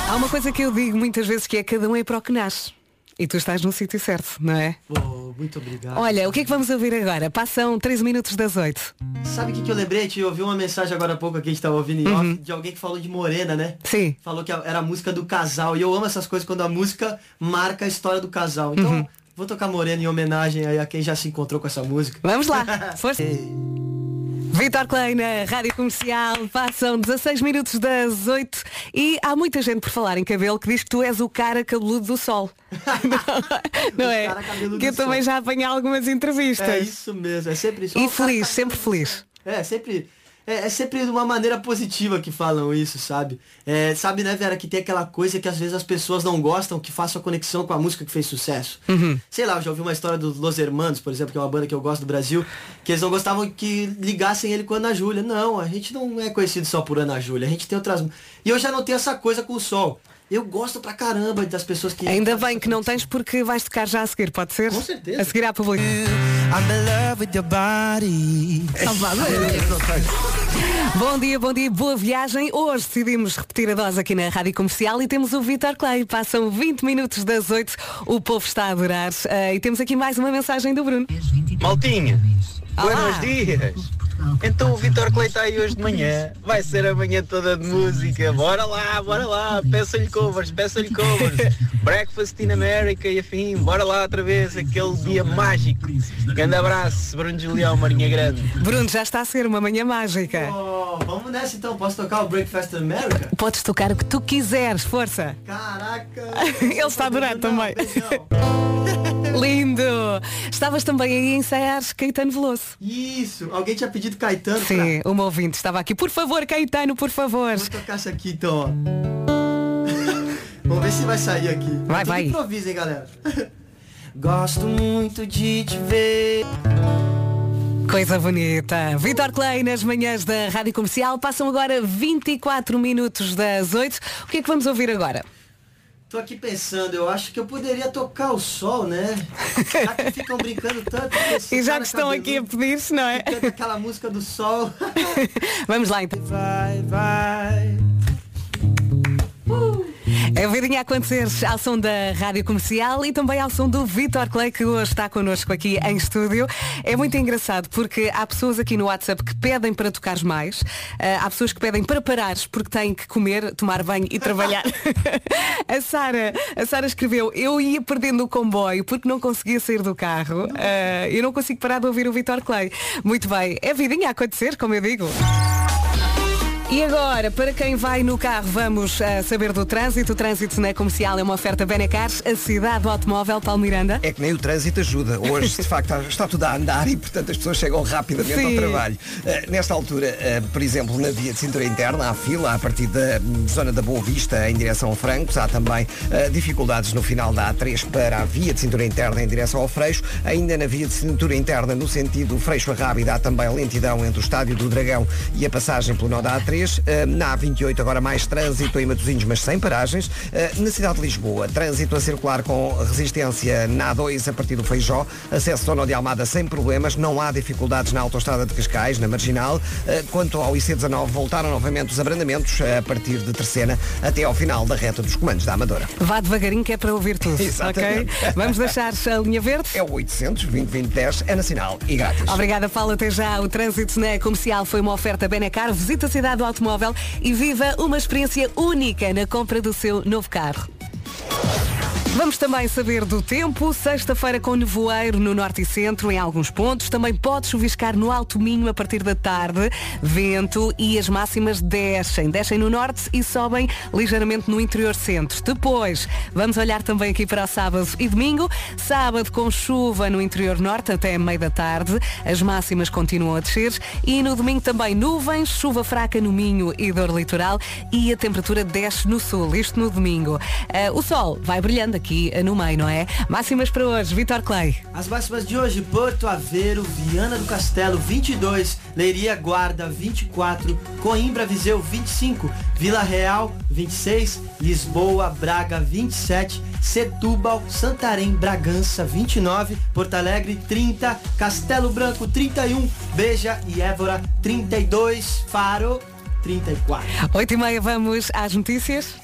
Há uma coisa que eu digo muitas vezes que é cada um é para o que nasce. E tu estás no sítio certo, não é? Pô, muito obrigado. Olha, o que é que vamos ouvir agora? Passam 13 minutos das 8. Sabe o que, que eu lembrei? Eu ouvi uma mensagem agora há pouco aqui, a gente tava ouvindo em off, de alguém que falou de Morena, né? Uhum. Sim. Falou que era a música do casal. E eu amo essas coisas quando a música marca a história do casal. Então, Uhum. vou tocar Morena em homenagem a quem já se encontrou com essa música. Vamos lá. Força. Vitor Clay na Rádio Comercial, passam 16 minutos das 8 e há muita gente por falar em cabelo que diz que tu és o cara cabeludo do sol. não, não é? Que eu do também sol. já apanhei algumas entrevistas. É isso mesmo, é sempre isso. E feliz, sempre feliz. É, sempre. É, é sempre de uma maneira positiva que falam isso, sabe? É, sabe, né, Vera, que tem aquela coisa que às vezes as pessoas não gostam que faça a conexão com a música que fez sucesso. Uhum. Sei lá, eu já ouvi uma história dos Los Hermanos, por exemplo, que é uma banda que eu gosto do Brasil, que eles não gostavam que ligassem ele com a Ana Júlia. Não, a gente não é conhecido só por Ana Júlia, a gente tem outras. E eu já não tenho essa coisa com o sol. Eu gosto pra caramba das pessoas que. Ainda bem que não tens porque vais tocar já a seguir, pode ser? Com certeza. A seguir à público. Bom dia, bom dia, boa viagem. Hoje decidimos repetir a dose aqui na Rádio Comercial e temos o Vitor Clay. Passam 20 minutos das 8, o povo está a adorar. Ah, e temos aqui mais uma mensagem do Bruno. Maltinha, Olá. buenos dias. Então o Vitor Clay está aí hoje de manhã. Vai ser a manhã toda de música. Bora lá, bora lá. Peça-lhe covers, peça-lhe covers. Breakfast in America e afim. Bora lá outra vez. Aquele dia mágico. Grande abraço, Bruno Julião, Marinha Grande. Bruno, já está a ser uma manhã mágica. Oh, vamos nessa então, posso tocar o Breakfast in America? Podes tocar o que tu quiseres, força. Caraca! Ele está a adorar também. Lindo! Estavas também aí a ensaiar Caetano Veloso. Isso, alguém tinha pedido Caetano Sim, uma ouvinte estava aqui. Por favor, Caetano, por favor. Vou tocar essa aqui então. Vamos ver se vai sair aqui. Vai, Tudo vai. Improvisa, hein, galera. Gosto muito de te ver. Coisa bonita. Vitor Clay nas manhãs da Rádio Comercial. Passam agora 24 minutos das 8. O que é que vamos ouvir agora? Tô aqui pensando, eu acho que eu poderia tocar o sol, né? Já que ficam brincando tanto. E já que estão aqui a pedir-se, não é? aquela música do sol. Vamos lá então. Vai, vai. É a vidinha a acontecer ao som da Rádio Comercial e também ao som do Vitor Clay, que hoje está connosco aqui em estúdio. É muito engraçado porque há pessoas aqui no WhatsApp que pedem para tocares mais, ah, há pessoas que pedem para parares porque têm que comer, tomar banho e trabalhar. a Sara, a Sara escreveu, eu ia perdendo o comboio porque não conseguia sair do carro. Eu não consigo parar de ouvir o Vitor Clay. Muito bem, é vidinha a acontecer, como eu digo. E agora, para quem vai no carro, vamos uh, saber do trânsito. O trânsito na comercial é uma oferta Benecars, a cidade do automóvel, Paulo Miranda. É que nem o trânsito ajuda. Hoje, de facto, está, tudo a andar e, portanto, as pessoas chegam rapidamente Sim. ao trabalho. Uh, nesta altura, uh, por exemplo, na via de cintura interna, há fila a partir da hum, zona da Boa Vista em direção ao Francos. Há também dificuldades no final da A3 para a via de cintura interna em direção ao Freixo. Ainda na via de cintura interna, no sentido Freixo a Rábida, há também lentidão entre o Estádio do Dragão e a passagem pelo nó da A3. Uh, na A28 agora mais trânsito em Matosinhos, mas sem paragens. Uh, na cidade de Lisboa, trânsito a circular com resistência na A2 a partir do Feijó. Acesso ao de Almada sem problemas. Não há dificuldades na autostrada de Cascais, na Marginal. Uh, quanto ao IC19, voltaram novamente os abrandamentos a partir de Terceira até ao final da reta dos comandos da Amadora. Vá devagarinho que é para ouvir tudo. Exatamente. ok? Vamos deixar a linha verde? É o 800 2010 é nacional e grátis. Obrigada, Paulo. Até já. O trânsito na comercial foi uma oferta Benecar. Visita a cidade do automóvel e viva uma experiência única na compra do seu novo carro. Vamos também saber do tempo. Sexta-feira com nevoeiro no norte e centro, em alguns pontos. Também pode chuviscar no Alto Minho a partir da tarde. Vento e as máximas descem. Descem no norte e sobem ligeiramente no interior centro. Depois, vamos olhar também aqui para sábado e domingo. Sábado com chuva no interior norte até meio da tarde. As máximas continuam a descer. E no domingo também nuvens, chuva fraca no Minho e dor litoral. E a temperatura desce no sul. Isto no domingo. Ah, o sol vai brilhando aqui no meio, não é? Máximas para hoje, Vitor Clay. As máximas de hoje, Porto Aveiro, Viana do Castelo 22, Leiria Guarda 24, Coimbra Viseu 25, Vila Real 26, Lisboa, Braga 27, Setúbal, Santarém, Bragança 29, Porto Alegre 30, Castelo Branco 31, Beja e Évora 32, Faro 34. 8 e meia, vamos às notícias.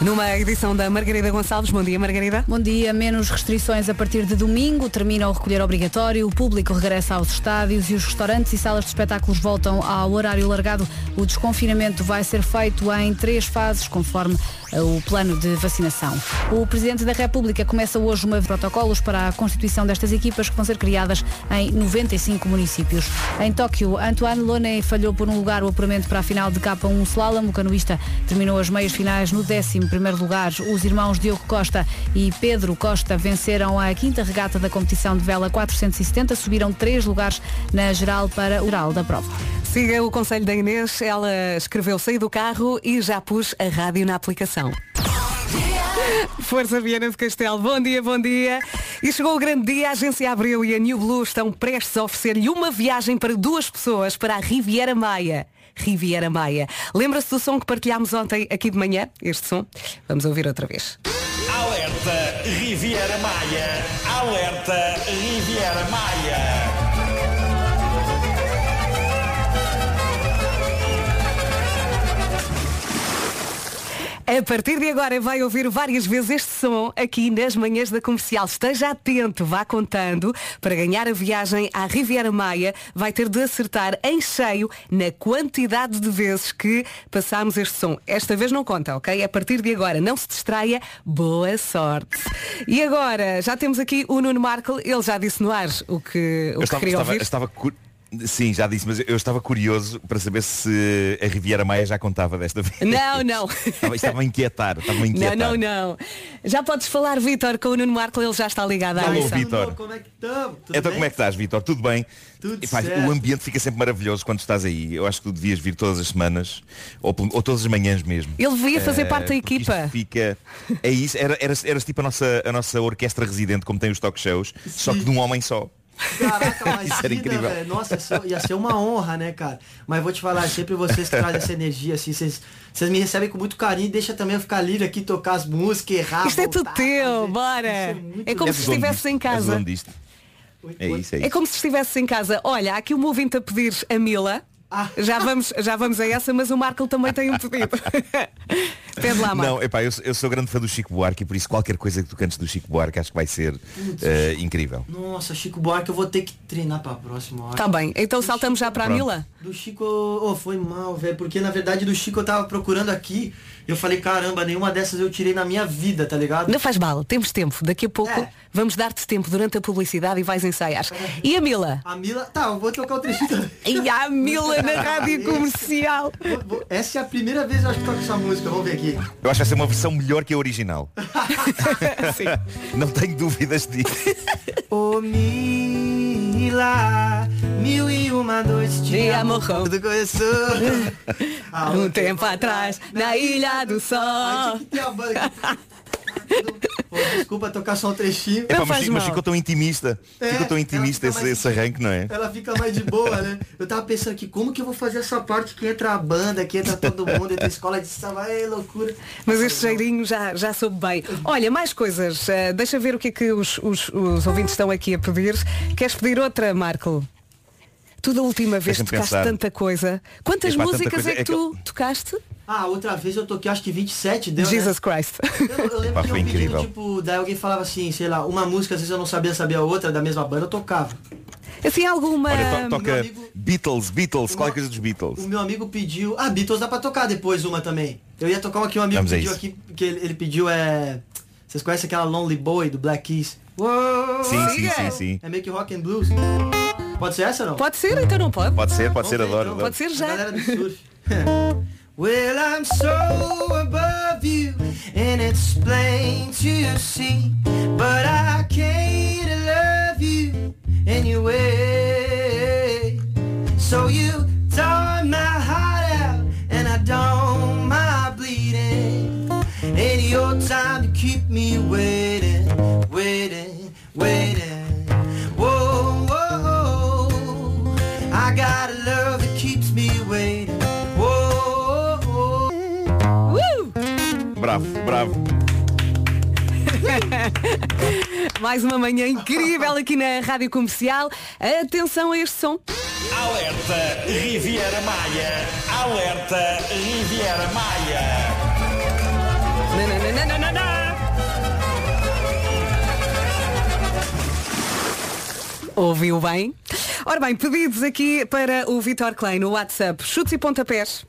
Numa edição da Margarida Gonçalves. Bom dia, Margarida. Bom dia. Menos restrições a partir de domingo. Termina o recolher obrigatório. O público regressa aos estádios e os restaurantes e salas de espetáculos voltam ao horário largado. O desconfinamento vai ser feito em três fases, conforme o plano de vacinação. O Presidente da República começa hoje uma protocolos para a constituição destas equipas que vão ser criadas em 95 municípios. Em Tóquio, Antoine Lone falhou por um lugar o apuramento para a final de K1 Slalom. O canoísta terminou as meias finais no 11 primeiro lugar. Os irmãos Diogo Costa e Pedro Costa venceram a quinta regata da competição de vela 470, subiram três lugares na geral para o geral da prova. Siga o conselho da Inês, ela escreveu sair do carro e já pus a rádio na aplicação. Força Viana de Castelo, bom dia, bom dia. E chegou o grande dia, a Agência Abreu e a New Blue estão prestes a oferecer-lhe uma viagem para duas pessoas para a Riviera Maia. Riviera Maia. Lembra-se do som que partilhámos ontem aqui de manhã? Este som? Vamos ouvir outra vez. Alerta Riviera Maia! Alerta Riviera Maia! A partir de agora vai ouvir várias vezes este som aqui nas manhãs da comercial. Esteja atento, vá contando. Para ganhar a viagem à Riviera Maia, vai ter de acertar em cheio na quantidade de vezes que passámos este som. Esta vez não conta, ok? A partir de agora, não se distraia. Boa sorte. E agora, já temos aqui o Nuno Marco. Ele já disse no ar o que, o Eu que estava, queria estava, ouvir. estava cu- Sim, já disse, mas eu estava curioso para saber se a Riviera Maia já contava desta vez. Não, não. Estava, estava a inquietar, estava a inquietar. Não, não, não. Já podes falar, Vitor, com o Nuno Marco, ele já está ligado à Alô, missão. Vitor. Como é que estamos? Então bem? como é que estás, Vitor? Tudo bem? Tudo Epá, certo. o ambiente fica sempre maravilhoso quando estás aí. Eu acho que tu devias vir todas as semanas, ou, ou todas as manhãs mesmo. Ele devia fazer Eh, parte da equipa. Fica. É isso, era, eras, eras tipo a nossa, a nossa orquestra residente, como tem os talk shows, só que de um homem só. Caraca, mas Isso era vida, incrível. velho. Nossa, ia ser- uma honra, né, cara? Mas vou te falar, sempre vocês que trazem essa energia, assim, vocês, vocês me recebem com muito carinho, deixa também eu ficar livre aqui, tocar as músicas, errar. Isto é tudo voltar, teu, fazer. bora. É como És se estivesse em casa. dono disto. É isso, é isso. É como se estivesse em casa. Olha, há aqui um ouvinte a pedir a Mila. Ah. Já, vamos, já vamos a essa, mas o Marco também tem um pedido. Pede lá, Marco. Não, epá, eu, eu sou grande fã do Chico Buarque e por isso qualquer coisa que tu cantes do Chico Buarque acho que vai ser eh, incrível. Nossa, Chico Buarque, eu vou ter que treinar pra próxima hora. Tá bem, então saltamos já para a. Mila. Do Chico, oh, foi mal, velho, porque na verdade do Chico eu tava procurando aqui, eu falei, caramba, nenhuma dessas eu tirei na minha vida, tá ligado? Não faz mal, temos tempo. Daqui a pouco É. vamos dar-te tempo durante a publicidade e vais ensaiar. E a Mila? A Mila, tá, eu vou tocar o trechinho também. E a Mila na rádio comercial. Essa é a primeira vez que eu acho que toco essa música. Vamos ver aqui. Eu acho que vai ser uma versão melhor que a original. Não tenho dúvidas disso. Ô Mila, mil e uma noites de amor. Tudo começou. Há um tempo atrás, na Ilha do Sol. Pô, desculpa tocar só um trechinho. Epá, mas, mas ficou tão intimista. É, ficou tão intimista esse, fica esse arranque, não é? Ela fica mais de boa, né? Eu tava pensando aqui, como que eu vou fazer essa parte que entra a banda, que entra todo mundo, entra a escola de samba, é loucura. Mas este cheirinho já, já soube bem. Olha, mais coisas. Eh, deixa ver o que é que os, os, os ouvintes estão aqui a pedir. Queres pedir outra, Marco? Tu da última vez tocaste pensar. tanta coisa. Quantas Epá, músicas coisa. é que É que tu tocaste? Ah, outra vez eu toquei acho que 27, deu, Jesus né? Christ. Eu, eu lembro que eu incrível. tipo, daí alguém falava assim, sei lá, uma música, às vezes eu não sabia, sabia outra, da mesma banda, eu tocava. Assim, alguma. Olha, to- toca Beatles, Beatles, qualquer coisa dos Beatles. O meu amigo pediu. Ah, Beatles dá pra tocar depois uma também. Eu ia tocar uma que um amigo Vamos a pediu aqui, que ele, ele pediu é. Vocês conhecem aquela Lonely Boy do Black Keys? Uou, Sim, sim, é. sim, sim. É meio que rock and blues. Pode ser essa ou não? Pode ser, então não pode. Pode ser, pode ser, adoro. adoro. Pode ser já. Galera do surf. Well, I'm so above you, and it's plain to see. But I can't love you anyway. So you tore my heart out, and I don't mind bleeding. Ain't your time to keep me waiting, Bravo, bravo. Mais uma manhã incrível aqui na Rádio Comercial. Atenção a este som. Alerta Riviera Maia. Alerta Riviera Maia. Nananana. Ouviu bem? Ora bem, pedidos aqui para o Vitor Klein no WhatsApp. Chutes e pontapés.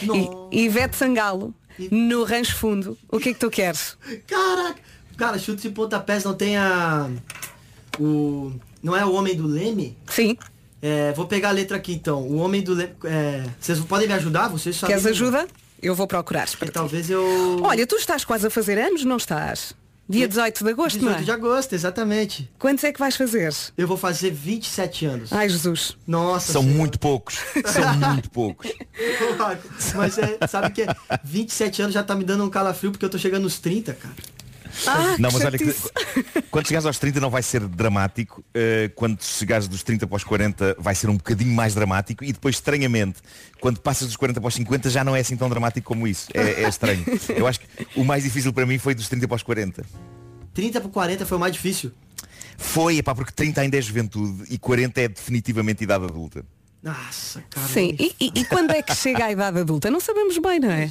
E Ivete Sangalo no Rancho Fundo. O que é que tu queres? Caraca! Cara, chutes e pontapés não tem a. O. Não é o homem do Leme? Sim. É, vou pegar a letra aqui então. O homem do Leme. é, vocês podem me ajudar? Vocês sabem. Queres ajuda? Eu vou procurar. Talvez eu. Olha, tu estás quase a fazer anos, não estás? Dia 18 de agosto, 18 não é? de agosto, exatamente. Quantos é que vais fazer? Eu vou fazer 27 anos. Ai, Jesus. Nossa São Senhora. muito poucos. São muito poucos. Mas é, sabe que é 27 anos já tá me dando um calafrio porque eu tô chegando nos 30, cara. Ah, não, mas olha que quando chegares aos 30 não vai ser dramático. eh, quando chegares dos 30 para os 40 vai ser um bocadinho mais dramático. E depois, estranhamente, quando passas dos 40 para os 50 já não é assim tão dramático como isso. É, é estranho. Eu acho que o mais difícil para mim foi dos 30 para os 40. 30 para 40 foi o mais difícil. Foi, epá, porque 30 ainda é juventude e 40 é definitivamente idade adulta. Nossa, cara. Sim, e, e- e quando é que chega a idade adulta? Não sabemos bem, não é?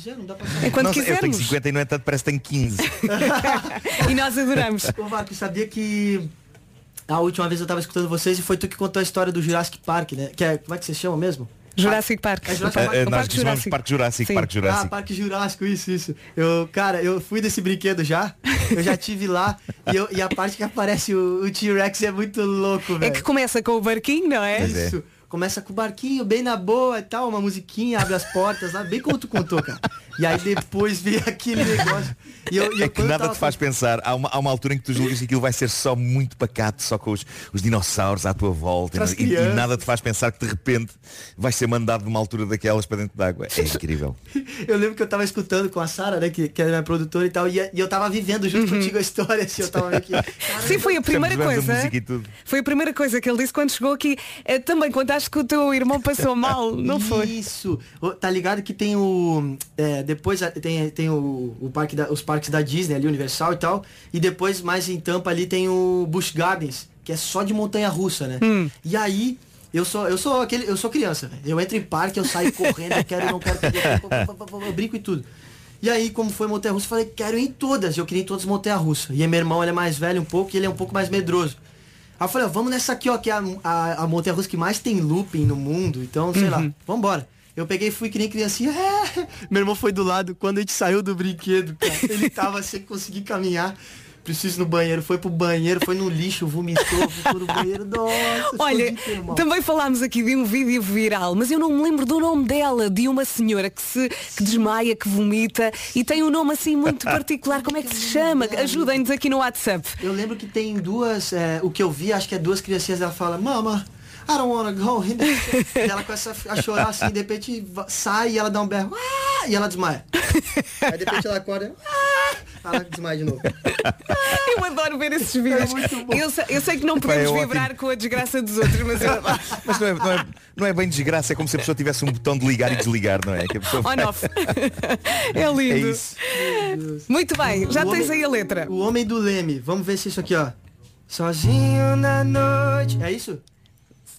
É quando Não sei, eu tenho quisermos. 50 e no entanto parece que tenho 15. E nós adoramos. Ô Marco, sabia que a última vez eu tava escutando vocês e foi tu que contou a história do Jurassic Park, né? Que é, como é que você chama mesmo? Jurassic Park. É Jurassic Eh, Park. nós Parque chamamos Parque Parque Ah. Parque Jurássico, isso, isso. Eu, cara, eu fui desse brinquedo já. Eu já tive lá. E, eu- e a parte que aparece o, o T-Rex é muito louco, velho. É que começa com o barquinho, não é? Isso. Começa com o barquinho, bem na boa e tal, uma musiquinha, abre as portas lá, bem como tu contou, cara. E aí depois vem aquele negócio. E eu, e eu É que nada tava te faz pensar, há uma, há uma altura em que tu julgas que aquilo vai ser só muito pacato, só com os, os dinossauros à tua volta e, e nada te faz pensar que de repente vais ser mandado numa altura daquelas para dentro d'água. É incrível. Eu lembro que eu tava escutando com a Sara, né, que, que era minha produtora e tal, e, e eu tava vivendo junto contigo a história, assim, eu tava que... Sim, foi a primeira a coisa. tudo. Foi a primeira coisa que ele disse quando chegou aqui. Eh, também contaste que o teu irmão passou mal, não foi? Isso. Tá ligado que tem o. é, depois tem, tem o, o parque da- os parques da Disney ali, Universal e tal. E depois, mais em Tampa ali, tem o Busch Gardens, que é só de montanha russa, né? E aí. Eu sou, eu sou aquele, eu sou criança. Eu entro em parque, eu saio correndo, eu quero, não quero perder eu brinco e tudo. E aí, como foi montanha russa, eu falei, quero ir em todas. Eu queria ir em todas montanha russa. E aí, meu irmão, ele é mais velho um pouco e ele é um pouco mais medroso. Aí eu falei, ó, vamos nessa aqui, ó, que é a, a, a montanha russa que mais tem looping no mundo. Então, sei lá, vambora. Eu peguei e fui que nem criancinha. É. Meu irmão foi do lado. Quando a gente saiu do brinquedo, cara, ele tava sem conseguir caminhar. preciso ir no banheiro, foi pro banheiro, foi no lixo, vomitou, ficou no banheiro, nossa. Olha, também falámos aqui de um vídeo viral, mas eu não me lembro do nome dela, de uma senhora que se que desmaia, que vomita e tem um nome assim muito particular. Como é que se chama? Ajudem-nos aqui no WhatsApp. Eu lembro que tem duas, é, o que eu vi, acho que é duas criancinhas, ela fala, mama, I don't wanna go. E ela começa a chorar assim, de repente sai e ela dá um berro, "Ah!" e ela desmaia. Aí de repente ela acorda, "Ah!" ela desmaia de novo. Eu adoro ver esses vídeos. Eu, sei- eu sei que não podemos é vibrar com a desgraça dos outros, mas eu Mas não é, não, é, não é bem desgraça, é como se a pessoa tivesse um botão de ligar e desligar, não é? Que a pessoa On vai- off. É lindo. É isso. Muito bem, já O tens homem- aí a letra. O homem do Leme, vamos ver se é isso aqui, ó. Sozinho na noite. É isso?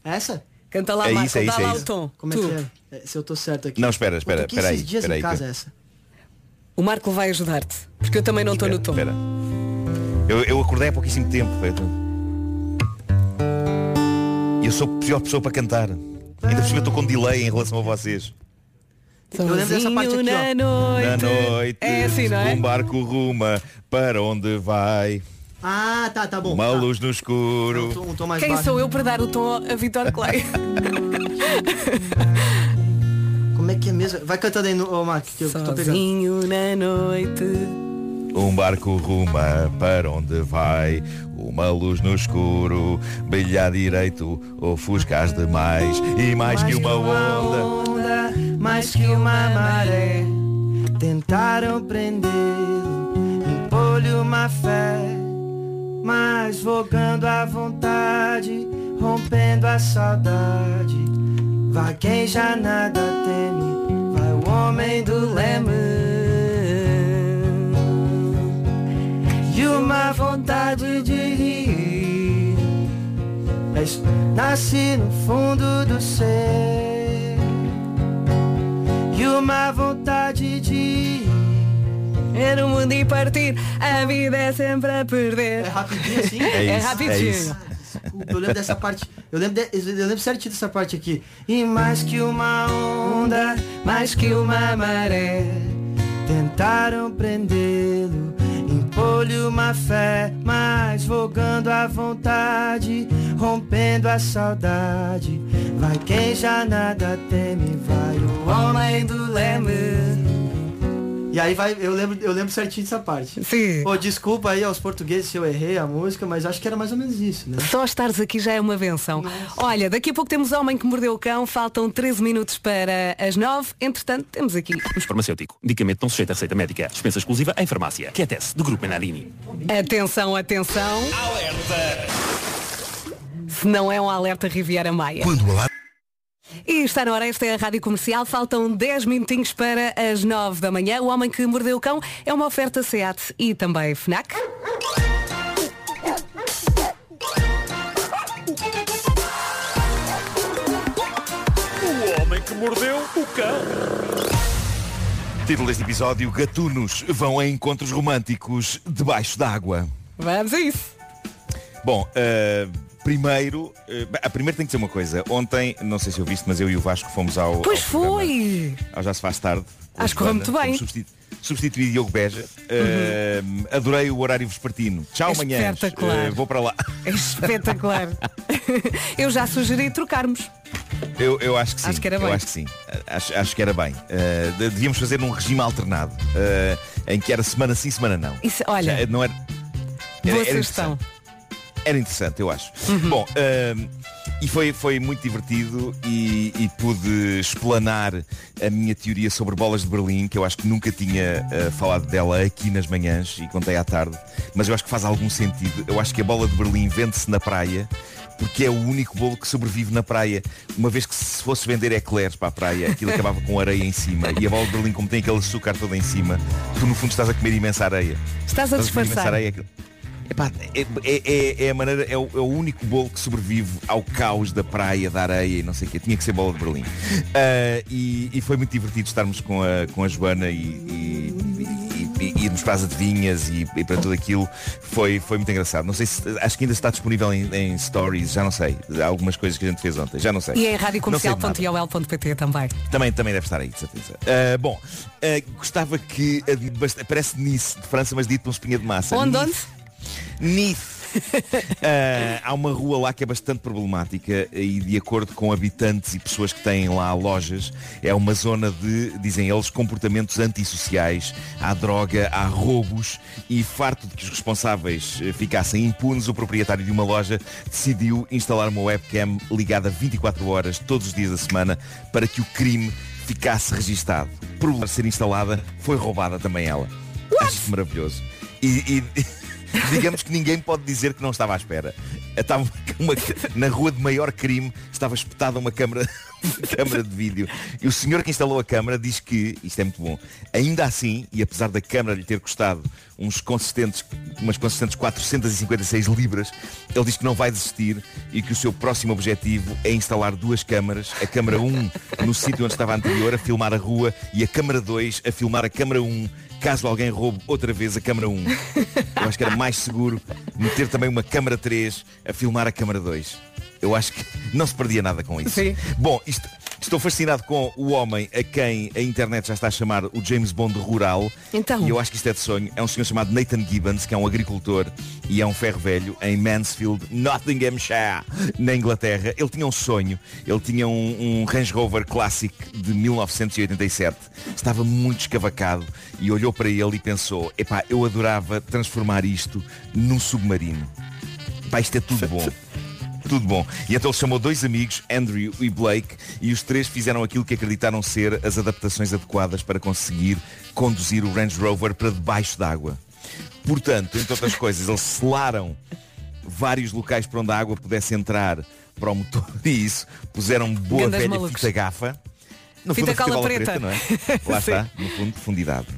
É essa? Canta lá, É Marco, isso, é dá isso, é lá isso. o tom. Como é Tu. que é? É, Se eu tô certo aqui. Não, espera, espera, espera aí, dias espera em aí, casa que- essa. O Marco vai ajudar-te, porque eu também não estou no tom. Espera. Eu, eu acordei há pouquíssimo tempo. Pedro. E eu sou a pior pessoa para cantar. Ainda por cima estou com delay em relação a vocês. Eu lembro dessa parte Sozinho aqui, na ó. noite. Na noite, É assim, não é? um barco ruma para onde vai. Ah, tá, tá bom. Uma tá. luz no escuro. Um tom, um tom mais Quem baixo. sou eu para dar o tom a Vitor Clay? Como é que é mesmo? Vai cantando aí, no, ô, Mark, que eu tô pegando. Sozinho na noite. Um barco ruma para onde vai Uma luz no escuro Brilha direito Ofuscas demais E mais que uma onda onda, mais que uma maré. Tentaram prendê-lo, impor-lhe uma fé, mas vogando à vontade, rompendo a saudade. Vai quem já nada teme, vai o homem do leme. E uma vontade de rir, mas nasce no fundo do ser. E uma vontade de ir. É no mundo e partir, a vida é sempre a perder. É rapidinho assim? É É rapidinho. é eu lembro dessa parte. Eu lembro, de- eu lembro certinho dessa parte aqui. E mais que uma onda, mais que uma maré. Tentaram prendê-lo, impor-lhe uma fé, mas vogando à vontade, rompendo a saudade. Vai quem já nada teme, vai o homem do leme. E aí vai, eu lembro, eu lembro certinho dessa parte. Sim. Pô, desculpa aí aos portugueses se eu errei a música, mas acho que era mais ou menos isso, né? Só estares aqui já é uma benção. Olha, daqui a pouco temos Homem que Mordeu o Cão, faltam 13 minutos para as 9. Entretanto, temos aqui. Farmacêutico. Medicamento não sujeito a receita médica. Dispensa exclusiva em farmácia. QTS, do Grupo Menarini. Atenção, atenção. Alerta! Se não é um alerta Riviera Maia. Quando o alarme... E está na hora, esta é a Rádio Comercial, faltam 10 minutinhos para as 9 da manhã. O Homem que Mordeu o Cão é uma oferta SEAT e também FNAC. O homem que mordeu o cão. Título deste episódio Gatunos vão a encontros românticos debaixo d'água Vamos a isso. Bom, eh, primeiro eh, a primeira tem que dizer uma coisa Ontem, não sei se eu viste, mas eu e o Vasco fomos ao, Pois ao programa- foi. ao Já se faz tarde Acho que correu muito bem. Uhum. Substitu- Substituí Diogo Beja Eh, Adorei o horário vespertino Tchau É amanhã espetacular. Vou para lá É espetacular. Eu já sugeri trocarmos. Eu, eu acho que sim. Acho que era eu bem. acho que sim. Acho, acho que era bem. Uh, de- devíamos fazer num regime alternado. uh, em que era semana sim, semana não. Isso, olha, Já, não era, boa era sugestão. Era interessante, eu acho. Uhum. Bom, uh, e foi, foi muito divertido e, e pude explanar a minha teoria sobre bolas de Berlim, que eu acho que nunca tinha uh, falado dela aqui nas manhãs e contei à tarde, mas eu acho que faz algum sentido. Eu acho que a bola de Berlim vende-se na praia porque é o único bolo que sobrevive na praia. Uma vez que se fosse vender eclairs para a praia, aquilo acabava com areia em cima. E a bola de Berlim, como tem aquele açúcar todo em cima, tu no fundo estás a comer imensa areia. Estás a comer disfarçar. aquilo- Epá, é, é- é- é a maneira, é o, é o único bolo que sobrevive ao caos da praia, da areia e não sei o quê. Tinha que ser bola de Berlim. Ah, e, e foi muito divertido estarmos com a, com a Joana e, e, e- irmos para as adivinhas e, e para tudo aquilo. Foi, foi muito engraçado. Não sei se acho que ainda está disponível em, em stories, já não sei. Há algumas coisas que a gente fez ontem, já não sei. E é de nada. radiocomercial.iol.pt também. Também, também deve estar aí, de certeza. Ah, bom, ah, gostava que a- bast- parece Nice de França, mas dito por um espinha de massa. Onde, Nice. Nith. Ah, há uma rua lá que é bastante problemática e de acordo com habitantes e pessoas que têm lá lojas, é uma zona de, dizem eles, comportamentos antissociais. Há droga, há roubos e farto de que os responsáveis eh, ficassem impunes, o proprietário de uma loja decidiu instalar uma webcam ligada 24 horas todos os dias da semana para que o crime ficasse registado. Por ser instalada, foi roubada também ela. Acho isto maravilhoso. E, e- digamos que ninguém pode dizer que não estava à espera. Estava uma- na rua de maior crime estava espetada uma câmara, câmara de vídeo. E o senhor que instalou a câmara diz que, isto é muito bom, ainda assim, e apesar da câmara lhe ter custado uns consistentes, umas consistentes 456 libras, ele diz que não vai desistir e que o seu próximo objetivo é instalar duas câmaras, a câmara 1 no sítio onde estava a anterior, a filmar a rua, e a câmara 2 a filmar a câmara 1, caso alguém roube outra vez a câmara 1. Eu acho que era mais seguro meter também uma câmara 3 a filmar a câmara 2. Eu acho que não se perdia nada com isso. Sim. Bom, isto- estou fascinado com o homem a quem a internet já está a chamar o James Bond rural. Então. E eu acho que isto é de sonho. É um senhor chamado Nathan Gibbons, que é um agricultor e é um ferro velho em Mansfield, Nottinghamshire, na Inglaterra. Ele tinha um sonho. Ele tinha um, um Range Rover Classic de 1987. Estava muito escavacado e olhou para ele e pensou, epá, eu adorava transformar isto num submarino. Pá, isto é tudo bom. Tudo bom. E então ele chamou dois amigos, Andrew e Blake, e os três fizeram aquilo que acreditaram ser as adaptações adequadas para conseguir conduzir o Range Rover para debaixo d'água. Portanto, entre outras coisas, eles selaram vários locais para onde a água pudesse entrar para o motor e isso, puseram boa Grandes velha malucos. fita gafa. No Fita fundo, a cola bola preta. não é? Lá está, no fundo, profundidade.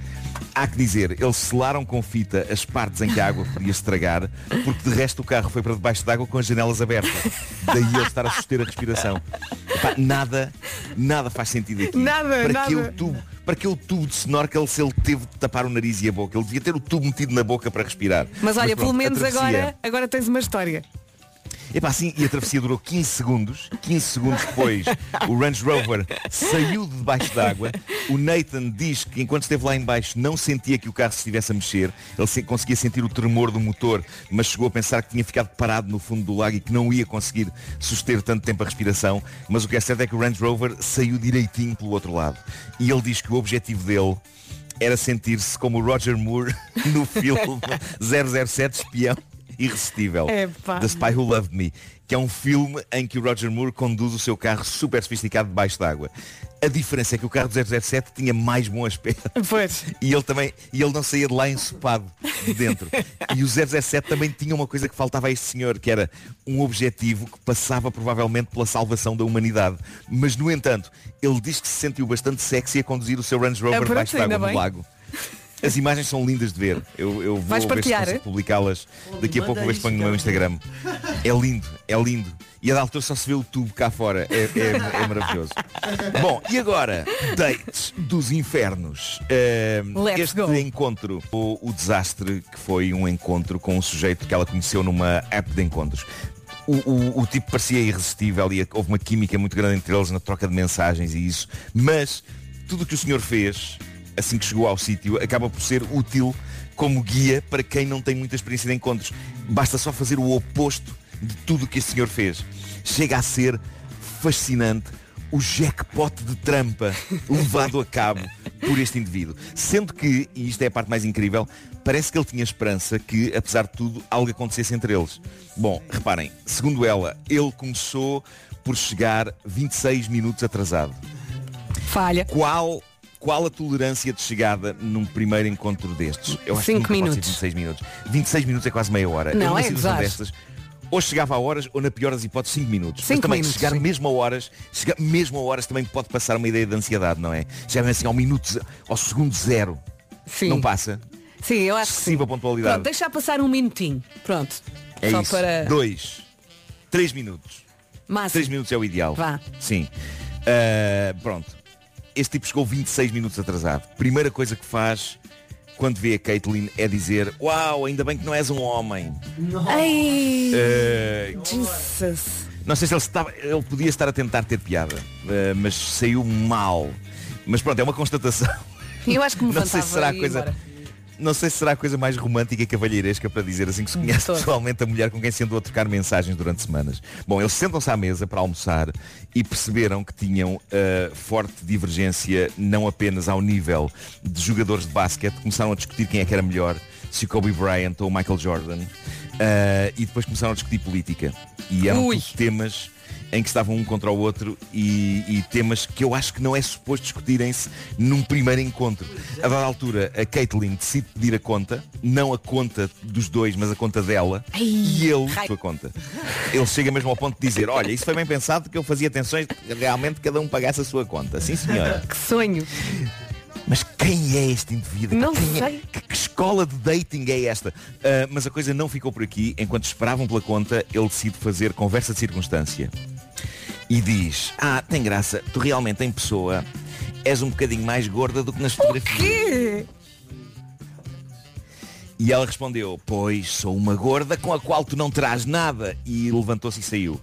Há que dizer, eles selaram com fita as partes em que a água podia estragar, porque de resto o carro foi para debaixo d'água com as janelas abertas. Daí ele estar a suster a respiração. Epá, nada, nada faz sentido aqui. Nada, para nada. Que o tubo, para que o tubo de snorkel se ele teve de tapar o nariz e a boca? Ele devia ter o tubo metido na boca para respirar. Mas olha, pronto, pelo menos agora, agora tens uma história. Epá, assim, e a travessia durou 15 segundos. 15 segundos depois, o Range Rover saiu de debaixo d'água. O Nathan diz que enquanto esteve lá em baixo não sentia que o carro se estivesse a mexer. Ele se- conseguia sentir o tremor do motor, mas chegou a pensar que tinha ficado parado no fundo do lago e que não ia conseguir suster tanto tempo a respiração. Mas o que é certo é que o Range Rover saiu direitinho pelo outro lado. E ele diz que o objetivo dele era sentir-se como o Roger Moore no filme 007 Espião Irresistível. Epá. The Spy Who Loved Me, que é um filme em que o Roger Moore conduz o seu carro super sofisticado debaixo d'água. A diferença é que o carro do 007 tinha mais bom aspecto. Pois. E ele também, e ele não saía de lá ensopado de dentro. E o 017 também tinha uma coisa que faltava a este senhor, que era um objetivo que passava provavelmente pela salvação da humanidade. Mas, no entanto, ele diz que se sentiu bastante sexy a conduzir o seu Range Rover pronto, debaixo d'água no lago. As imagens são lindas de ver. Eu, eu vou Vais ver se publicá-las. Daqui a pouco vou ver se ponho no meu Instagram. É lindo, é lindo. E a da altura só se vê o tubo cá fora. É, é- é maravilhoso. Bom, e agora, dates dos infernos. Let's este go. encontro, o, o desastre que foi um encontro com um sujeito que ela conheceu numa app de encontros. O, o- o tipo parecia irresistível e houve uma química muito grande entre eles na troca de mensagens e isso. Mas tudo o que o senhor fez, assim que chegou ao sítio, acaba por ser útil como guia para quem não tem muita experiência de encontros. Basta só fazer o oposto de tudo o que este senhor fez. Chega a ser fascinante o jackpot de trampa levado a cabo por este indivíduo. Sendo que, e isto é a parte mais incrível, parece que ele tinha esperança que, apesar de tudo, algo acontecesse entre eles. Bom, reparem, segundo ela, ele começou por chegar 26 minutos atrasado. Falha. Qual, qual a tolerância de chegada num primeiro encontro destes? Eu acho Cinco que minutos. ser 26 minutos. 26 minutos é quase meia hora. Não, é gozar. destas, ou chegava a horas, ou na pior das hipóteses, 5 minutos. Mas Cinco também, minutos, chegar sim. mesmo a horas, chegar mesmo a horas também pode passar uma ideia de ansiedade, não é? Chegar assim ao minuto, ao segundo zero. Sim. Não passa. Sim, eu acho que sim. Excessiva pontualidade. Pronto, deixa passar um minutinho. Pronto. É Só isso. para Dois. Três minutos. máximo. Três minutos é o ideal. Vá. Sim. Ah, pronto. Este tipo chegou 26 minutos atrasado. Primeira coisa que faz quando vê a Caitlyn é dizer Uau, ainda bem que não és um homem. Ai, Ah, Jesus. não sei se ele, estava, ele podia estar a tentar ter piada, ah, mas saiu mal. Mas pronto, é uma constatação. Eu acho que me Não sei se será coisa. embora. Não sei se será a coisa mais romântica e cavalheiresca para dizer assim que se conhece Todo. pessoalmente a mulher com quem se andou a trocar mensagens durante semanas. Bom, eles sentam-se à mesa para almoçar e perceberam que tinham ah, forte divergência não apenas ao nível de jogadores de basquete, começaram a discutir quem é que era melhor, se o Kobe Bryant ou o Michael Jordan, ah, e depois começaram a discutir política. E eram temas em que estavam um contra o outro e, e temas que eu acho que não é suposto discutirem-se num primeiro encontro. A dada altura, a Caitlyn decide pedir a conta, não a conta dos dois, mas a conta dela, e ele, Ai. sua conta. Ele chega mesmo ao ponto de dizer, olha, isso foi bem pensado que eu fazia atenções que realmente cada um pagasse a sua conta. Sim, senhora. Que sonho. Mas quem é este indivíduo? Não Quem é- sei. que, que escola de dating é esta? Ah, mas a coisa não ficou por aqui. Enquanto esperavam pela conta, ele decide fazer conversa de circunstância. E diz, ah, tem graça, tu realmente em pessoa és um bocadinho mais gorda do que nas fotografias. Que? E ela respondeu, pois sou uma gorda com a qual tu não terás nada. E levantou-se e saiu.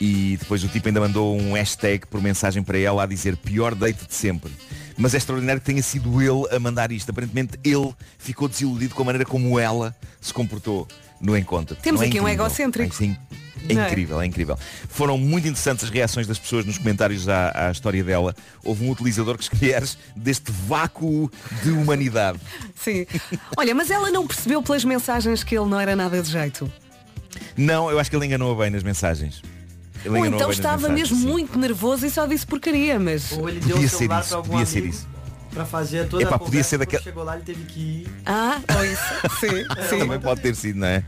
E depois o tipo ainda mandou um hashtag por mensagem para ela a dizer pior date de sempre. Mas é extraordinário que tenha sido ele a mandar isto. Aparentemente ele ficou desiludido com a maneira como ela se comportou no encontro. Temos é aqui um egocêntrico. É, sim. É Não é? incrível, é incrível. Foram muito interessantes as reações das pessoas nos comentários à, à história dela. Houve um utilizador que escolheres deste vácuo de humanidade. Sim. Olha, mas ela não percebeu pelas mensagens que ele não era nada de jeito. Não, eu acho que ele enganou bem nas mensagens. Ele Ou enganou então bem nas estava mensagens, mesmo sim. muito nervoso e só disse porcaria, mas. Ou ele deu Podia o ser celular isso, pra algum podia ser amigo isso. pra fazer toda Epá, a podia conversa. ser quando daquele- Chegou lá, ele teve que ir. Ah, ou isso. Sim, sim. Também pode ter sido, não é?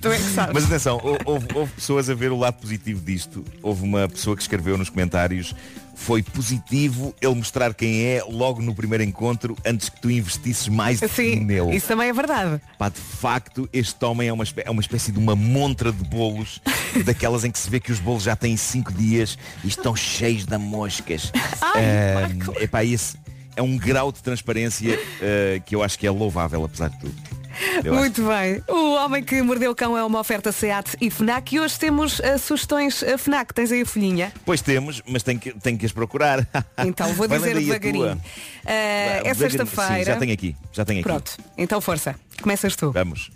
Tu é que sabes. Mas atenção, hou- houve, houve pessoas a ver o lado positivo disto. Houve uma pessoa que escreveu nos comentários foi positivo ele mostrar quem é logo no primeiro encontro antes que tu investisses mais Sim, nele. isso também é verdade. Pá, de facto, este homem é uma, espé- é uma espécie de uma montra de bolos, daquelas em que se vê que os bolos já têm cinco dias e estão cheios de moscas. Ai, Ah, epá, esse é um grau de transparência ah, que eu acho que é louvável, apesar de tudo. Eu acho. Muito bem. O Homem que Mordeu o Cão é uma oferta SEAT e FNAC e hoje temos ah, sugestões ah, FNAC. Tens aí a folhinha? Pois temos, mas tem que, tem que as procurar. Então vou Vai dizer a devagarinho. Ah, é sexta-feira. Já tenho aqui. Já tenho aqui. Pronto. Então força. Começas tu. Vamos.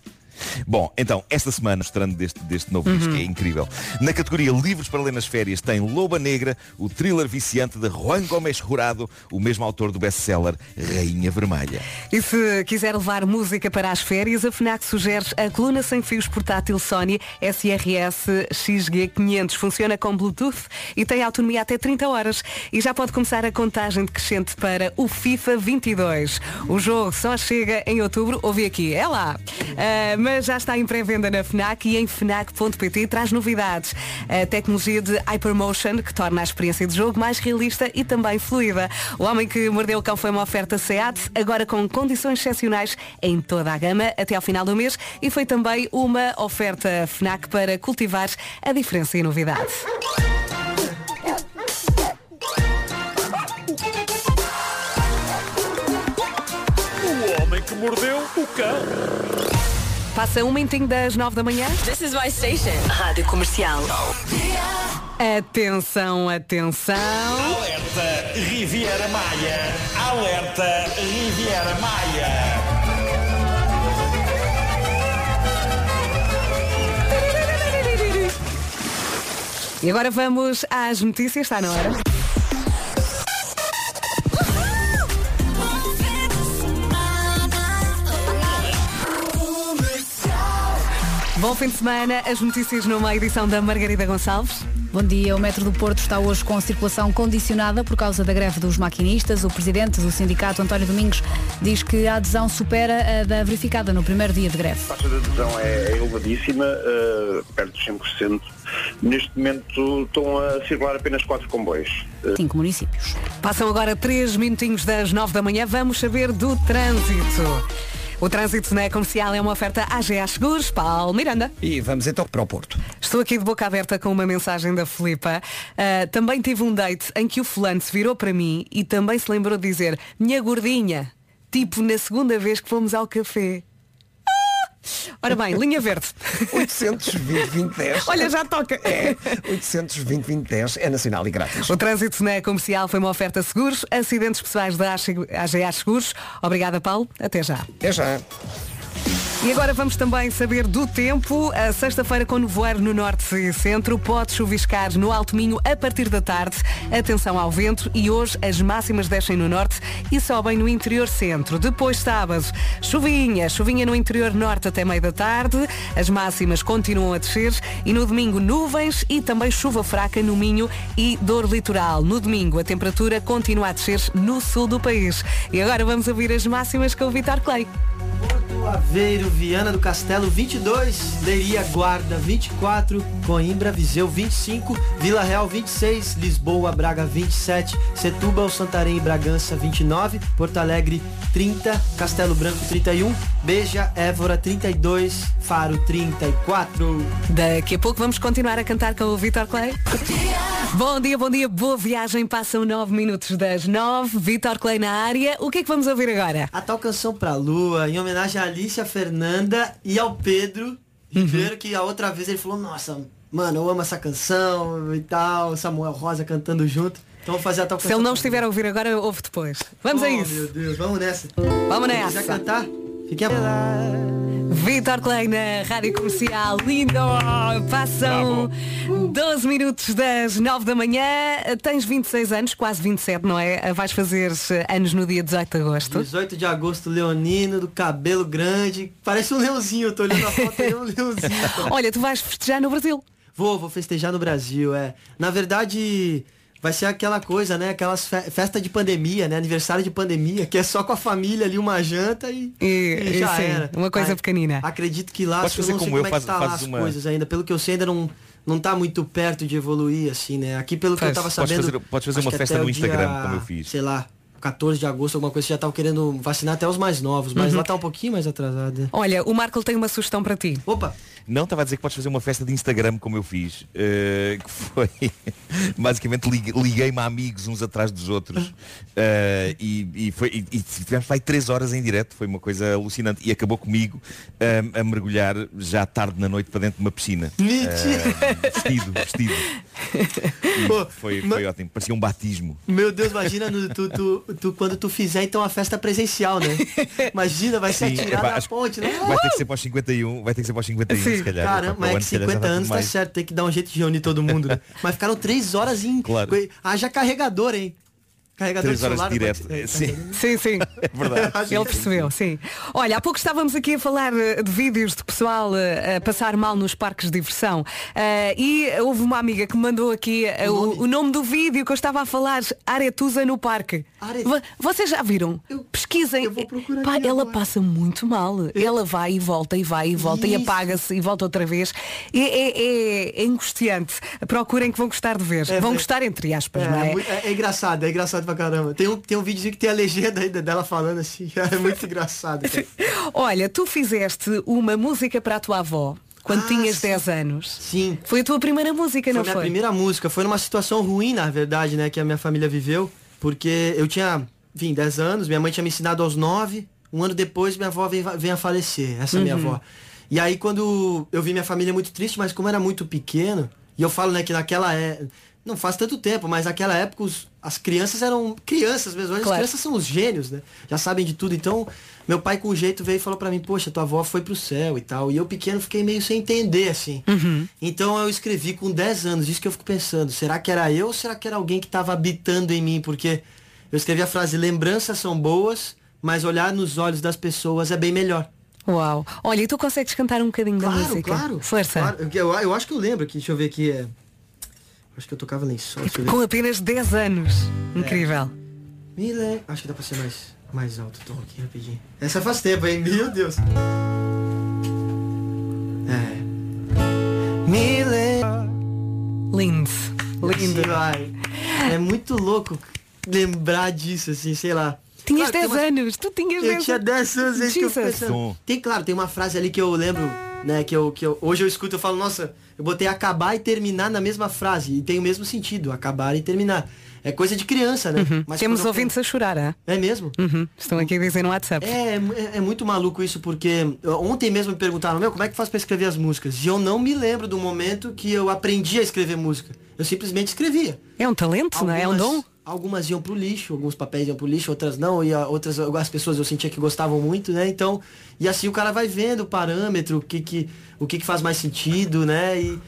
Bom, então, esta semana, mostrando deste, deste novo Uhum. disco, que é incrível. Na categoria Livros para ler nas férias, tem Loba Negra, o thriller viciante de Juan Gomes Jurado, o mesmo autor do best-seller Rainha Vermelha. E se quiser levar música para as férias, a FNAC sugere a coluna sem fios portátil Sony SRS XG500. Funciona com Bluetooth e tem autonomia até 30 horas. E já pode começar a contagem decrescente para o FIFA 22. O jogo só chega em outubro. Ouvi aqui, é lá. Ah, mas já está em pré-venda na FNAC e em FNAC.pt traz novidades. A tecnologia de Hypermotion, que torna a experiência de jogo mais realista e também fluida. O Homem que Mordeu o Cão foi uma oferta SEAT, agora com condições excepcionais em toda a gama até ao final do mês e foi também uma oferta FNAC para cultivar a diferença e novidade. O homem que mordeu o cão. Passa um minutinho das nove da manhã. This is my station. Rádio Comercial. Atenção, atenção. Alerta Riviera Maia. Alerta Riviera Maia. E agora vamos às notícias, está na hora. Bom fim de semana, as notícias numa edição da Margarida Gonçalves. Bom dia. O metro do Porto está hoje com circulação condicionada por causa da greve dos maquinistas. O presidente do sindicato, António Domingos, diz que a adesão supera a da verificada no primeiro dia de greve. A taxa de adesão é, é elevadíssima, eh, perto dos 100%. Neste momento estão a circular apenas quatro comboios. Eh, Cinco municípios. Passam agora três minutinhos das nove da manhã. Vamos saber do trânsito. O trânsito na comercial é uma oferta AGA Seguros, Paulo Miranda. E vamos então para o Porto. Estou aqui de boca aberta com uma mensagem da Filipa. Ah, também tive um date em que o fulano se virou para mim e também se lembrou de dizer minha gordinha, tipo na segunda vez que fomos ao café. Ora bem, linha verde. 820 2010. Olha, já toca. É, 820 2010 é nacional e grátis. O trânsito na comercial foi uma oferta seguros, acidentes pessoais da AGA Seguros. Obrigada, Paulo. Até já. Até já. E agora vamos também saber do tempo. A sexta-feira com nevoeiro no norte e centro. Pode chuviscar no Alto Minho a partir da tarde. Atenção ao vento. E hoje as máximas descem no norte e sobem no interior centro. Depois sábado, chuvinha. Chuvinha no interior norte até meio da tarde. As máximas continuam a descer. E no domingo nuvens e também chuva fraca no Minho e dor litoral. No domingo a temperatura continua a descer no sul do país. E agora vamos ouvir as máximas com o Vitor Clay. Aveiro, Viana do Castelo 22, Leiria Guarda 24, Coimbra, Viseu 25, Vila Real 26, Lisboa, Braga 27, Setúbal, Santarém e Bragança 29, Porto Alegre 30, Castelo Branco 31, Beja, Évora 32, Faro 34. Daqui a pouco vamos continuar a cantar com o Vitor Clay. Bom dia, bom dia, boa viagem. Passam 9 minutos das 9. Vitor Clay na área. O que é que vamos ouvir agora? A tal canção pra Lua, em homenagem à Alicia Fernanda e ao Pedro Ribeiro, que a outra vez ele falou, nossa, mano, eu amo essa canção e tal, Samuel Rosa cantando junto. Então vou fazer a tal Se ele não estiver a ouvir agora, ouve depois. Vamos a Oh, isso. Meu Deus, vamos nessa. Vamos nessa. quiser cantar, fiquem à Vitor Clay na Rádio Comercial. Lindo! Passam 12 minutos das 9 da manhã. Tens 26 anos, quase 27, não é? Vais fazer anos no dia 18 de agosto. 18 de agosto, leonino, do cabelo grande. Parece um leãozinho, eu tô olhando a foto é um leãozinho. Olha, tu vais festejar no Brasil. Vou, vou festejar no Brasil, é. Na verdade, vai ser aquela coisa, né? Aquelas fe festa de pandemia, né? Aniversário de pandemia, que é só com a família ali, uma janta e, E, e já sim, era. uma coisa Ai, pequenina. Acredito que lá, Podes eu não sei como eu, é faz- que tá as uma- coisas ainda. Pelo que eu sei, ainda não, não tá muito perto de evoluir, assim, né? Aqui, pelo que eu Faz. tava sabendo... fazer- podes fazer uma que festa no Instagram, dia, como eu fiz. Sei lá, 14 de agosto, alguma coisa, já tava querendo vacinar até os mais novos. Mas Uhum. lá tá um pouquinho mais atrasado. né? Olha, o Marco tem uma sugestão para ti. Opa! Não, estava a dizer que podes fazer uma festa de Instagram como eu fiz, eh, que foi basicamente lig- liguei-me a amigos uns atrás dos outros eh, e, e foi, e, e tivemos vai três horas em direto, foi uma coisa alucinante e acabou comigo eh, a mergulhar já tarde na noite para dentro de uma piscina. Mentira! Eh, vestido, vestido. Pô, foi, foi ótimo, parecia um batismo. Meu Deus, imagina no- tu, tu, tu- quando tu fizer então a festa presencial, né? Imagina, vai ser atirado na acho- ponte, né? Vai ter que ser para os 51, vai ter que ser para os 51 Sim, se calhar. Caramba, mas é que se calhar, já 50 está anos tá mais. certo, tem que dar um jeito de reunir todo mundo, né? Mas ficaram três horas em. Claro. Haja carregador, hein? Carregador Três horas solar. direto. pode- Sim. Sim, sim. É verdade. Ele percebeu, sim. Olha, há pouco estávamos aqui a falar eh, de vídeos de pessoal eh, a passar mal nos parques de diversão. Eh, e houve uma amiga que me mandou aqui eh, o, o nome do vídeo que eu estava a falar, Aretusa no parque. Vo- Vocês já viram? Pesquisem. Pá, ela passa muito mal. Ela vai e volta e vai e volta e Isso. apaga-se e volta outra vez. É, é- é- é angustiante. Procurem que vão gostar de ver. É, vão é- gostar entre aspas, É, não é? é é- é engraçado, é engraçado pra caramba. Tem um, tem um videozinho que tem a legenda ainda dela falando assim. É muito engraçado. Olha, tu fizeste uma música para a tua avó quando Ah, tinhas sim. 10 anos. Sim. Foi a tua primeira música, Foi não minha foi? primeira música. Foi numa situação ruim, na verdade, né? Que a minha família viveu. Porque eu tinha, enfim, 10 anos. Minha mãe tinha me ensinado aos 9. Um ano depois, minha avó veio a falecer. Essa é a minha Uhum. avó. E aí, quando eu vi minha família muito triste, mas como era muito pequeno... E eu falo, né, que naquela é Não faz tanto tempo, mas naquela época os, as crianças eram crianças mesmo. Hoje Claro. as crianças são os gênios, né? Já sabem de tudo. Então, meu pai com jeito veio e falou pra mim, poxa, tua avó foi pro céu e tal. E eu pequeno fiquei meio sem entender, assim. Uhum. Então eu escrevi com 10 anos, isso que eu fico pensando. Será que era eu ou será que era alguém que estava habitando em mim? Porque eu escrevi a frase, lembranças são boas, mas olhar nos olhos das pessoas é bem melhor. Uau. Olha, e tu consegues cantar um bocadinho da Claro, música? claro. Força. Claro. Eu, eu acho que eu lembro aqui, deixa eu ver aqui. É... Acho que eu tocava lençol. Com apenas 10 anos. Incrível. Me le- Acho que dá pra ser mais, mais alto o tom aqui rapidinho. Essa faz tempo, hein? Meu Deus. É. Lembra. Lindo. Lindo. Vai. É muito louco lembrar disso, assim, sei lá. Tinhas Claro, 10 tem uma- anos. Tu tinhas Eu 10 tinha 10 anos, é isso que eu Jesus. pensando. Tem, claro, tem uma frase ali que eu lembro, né, que eu, que eu, hoje eu escuto, eu falo, nossa, eu botei acabar e terminar na mesma frase, e tem o mesmo sentido, acabar e terminar. é coisa de criança, né? Mas Temos eu ouvintes a chorar, é? É mesmo? Uhum. Estão aqui dizer no WhatsApp. É, é, é muito maluco isso, porque ontem mesmo me perguntaram, meu, como é que faz pra escrever as músicas? E eu não me lembro do momento que eu aprendi a escrever música. Eu simplesmente escrevia. É um talento, não é? É um dom? Algumas iam pro lixo, alguns papéis iam pro lixo, outras não, e outras as pessoas eu sentia que gostavam muito, né? Então, e assim o cara vai vendo o parâmetro, o que que, o que, que faz mais sentido, né? E,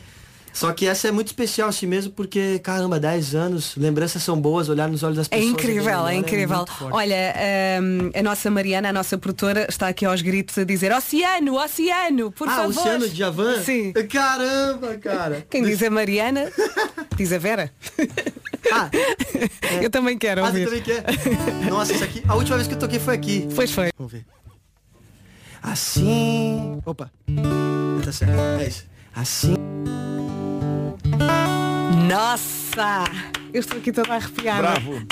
só que essa é muito especial assim mesmo, porque, caramba, 10 anos, lembranças são boas, olhar nos olhos das É pessoas. incrível, melhor, é incrível. muito forte. Olha, hum, a nossa Mariana, a nossa produtora, está aqui aos gritos a dizer Oceano, Oceano, por ah, favor. Luciano de Javan? Sim. Caramba, cara. Quem diz a Mariana, diz a Vera. Eu também quero Ah, também quer? Nossa, isso aqui, a última vez que eu toquei foi aqui. Pois foi. Vamos ver. Assim. Opa. Tá certo. É isso. Assim. Nossa! Eu estou aqui toda arrepiada. Bravo.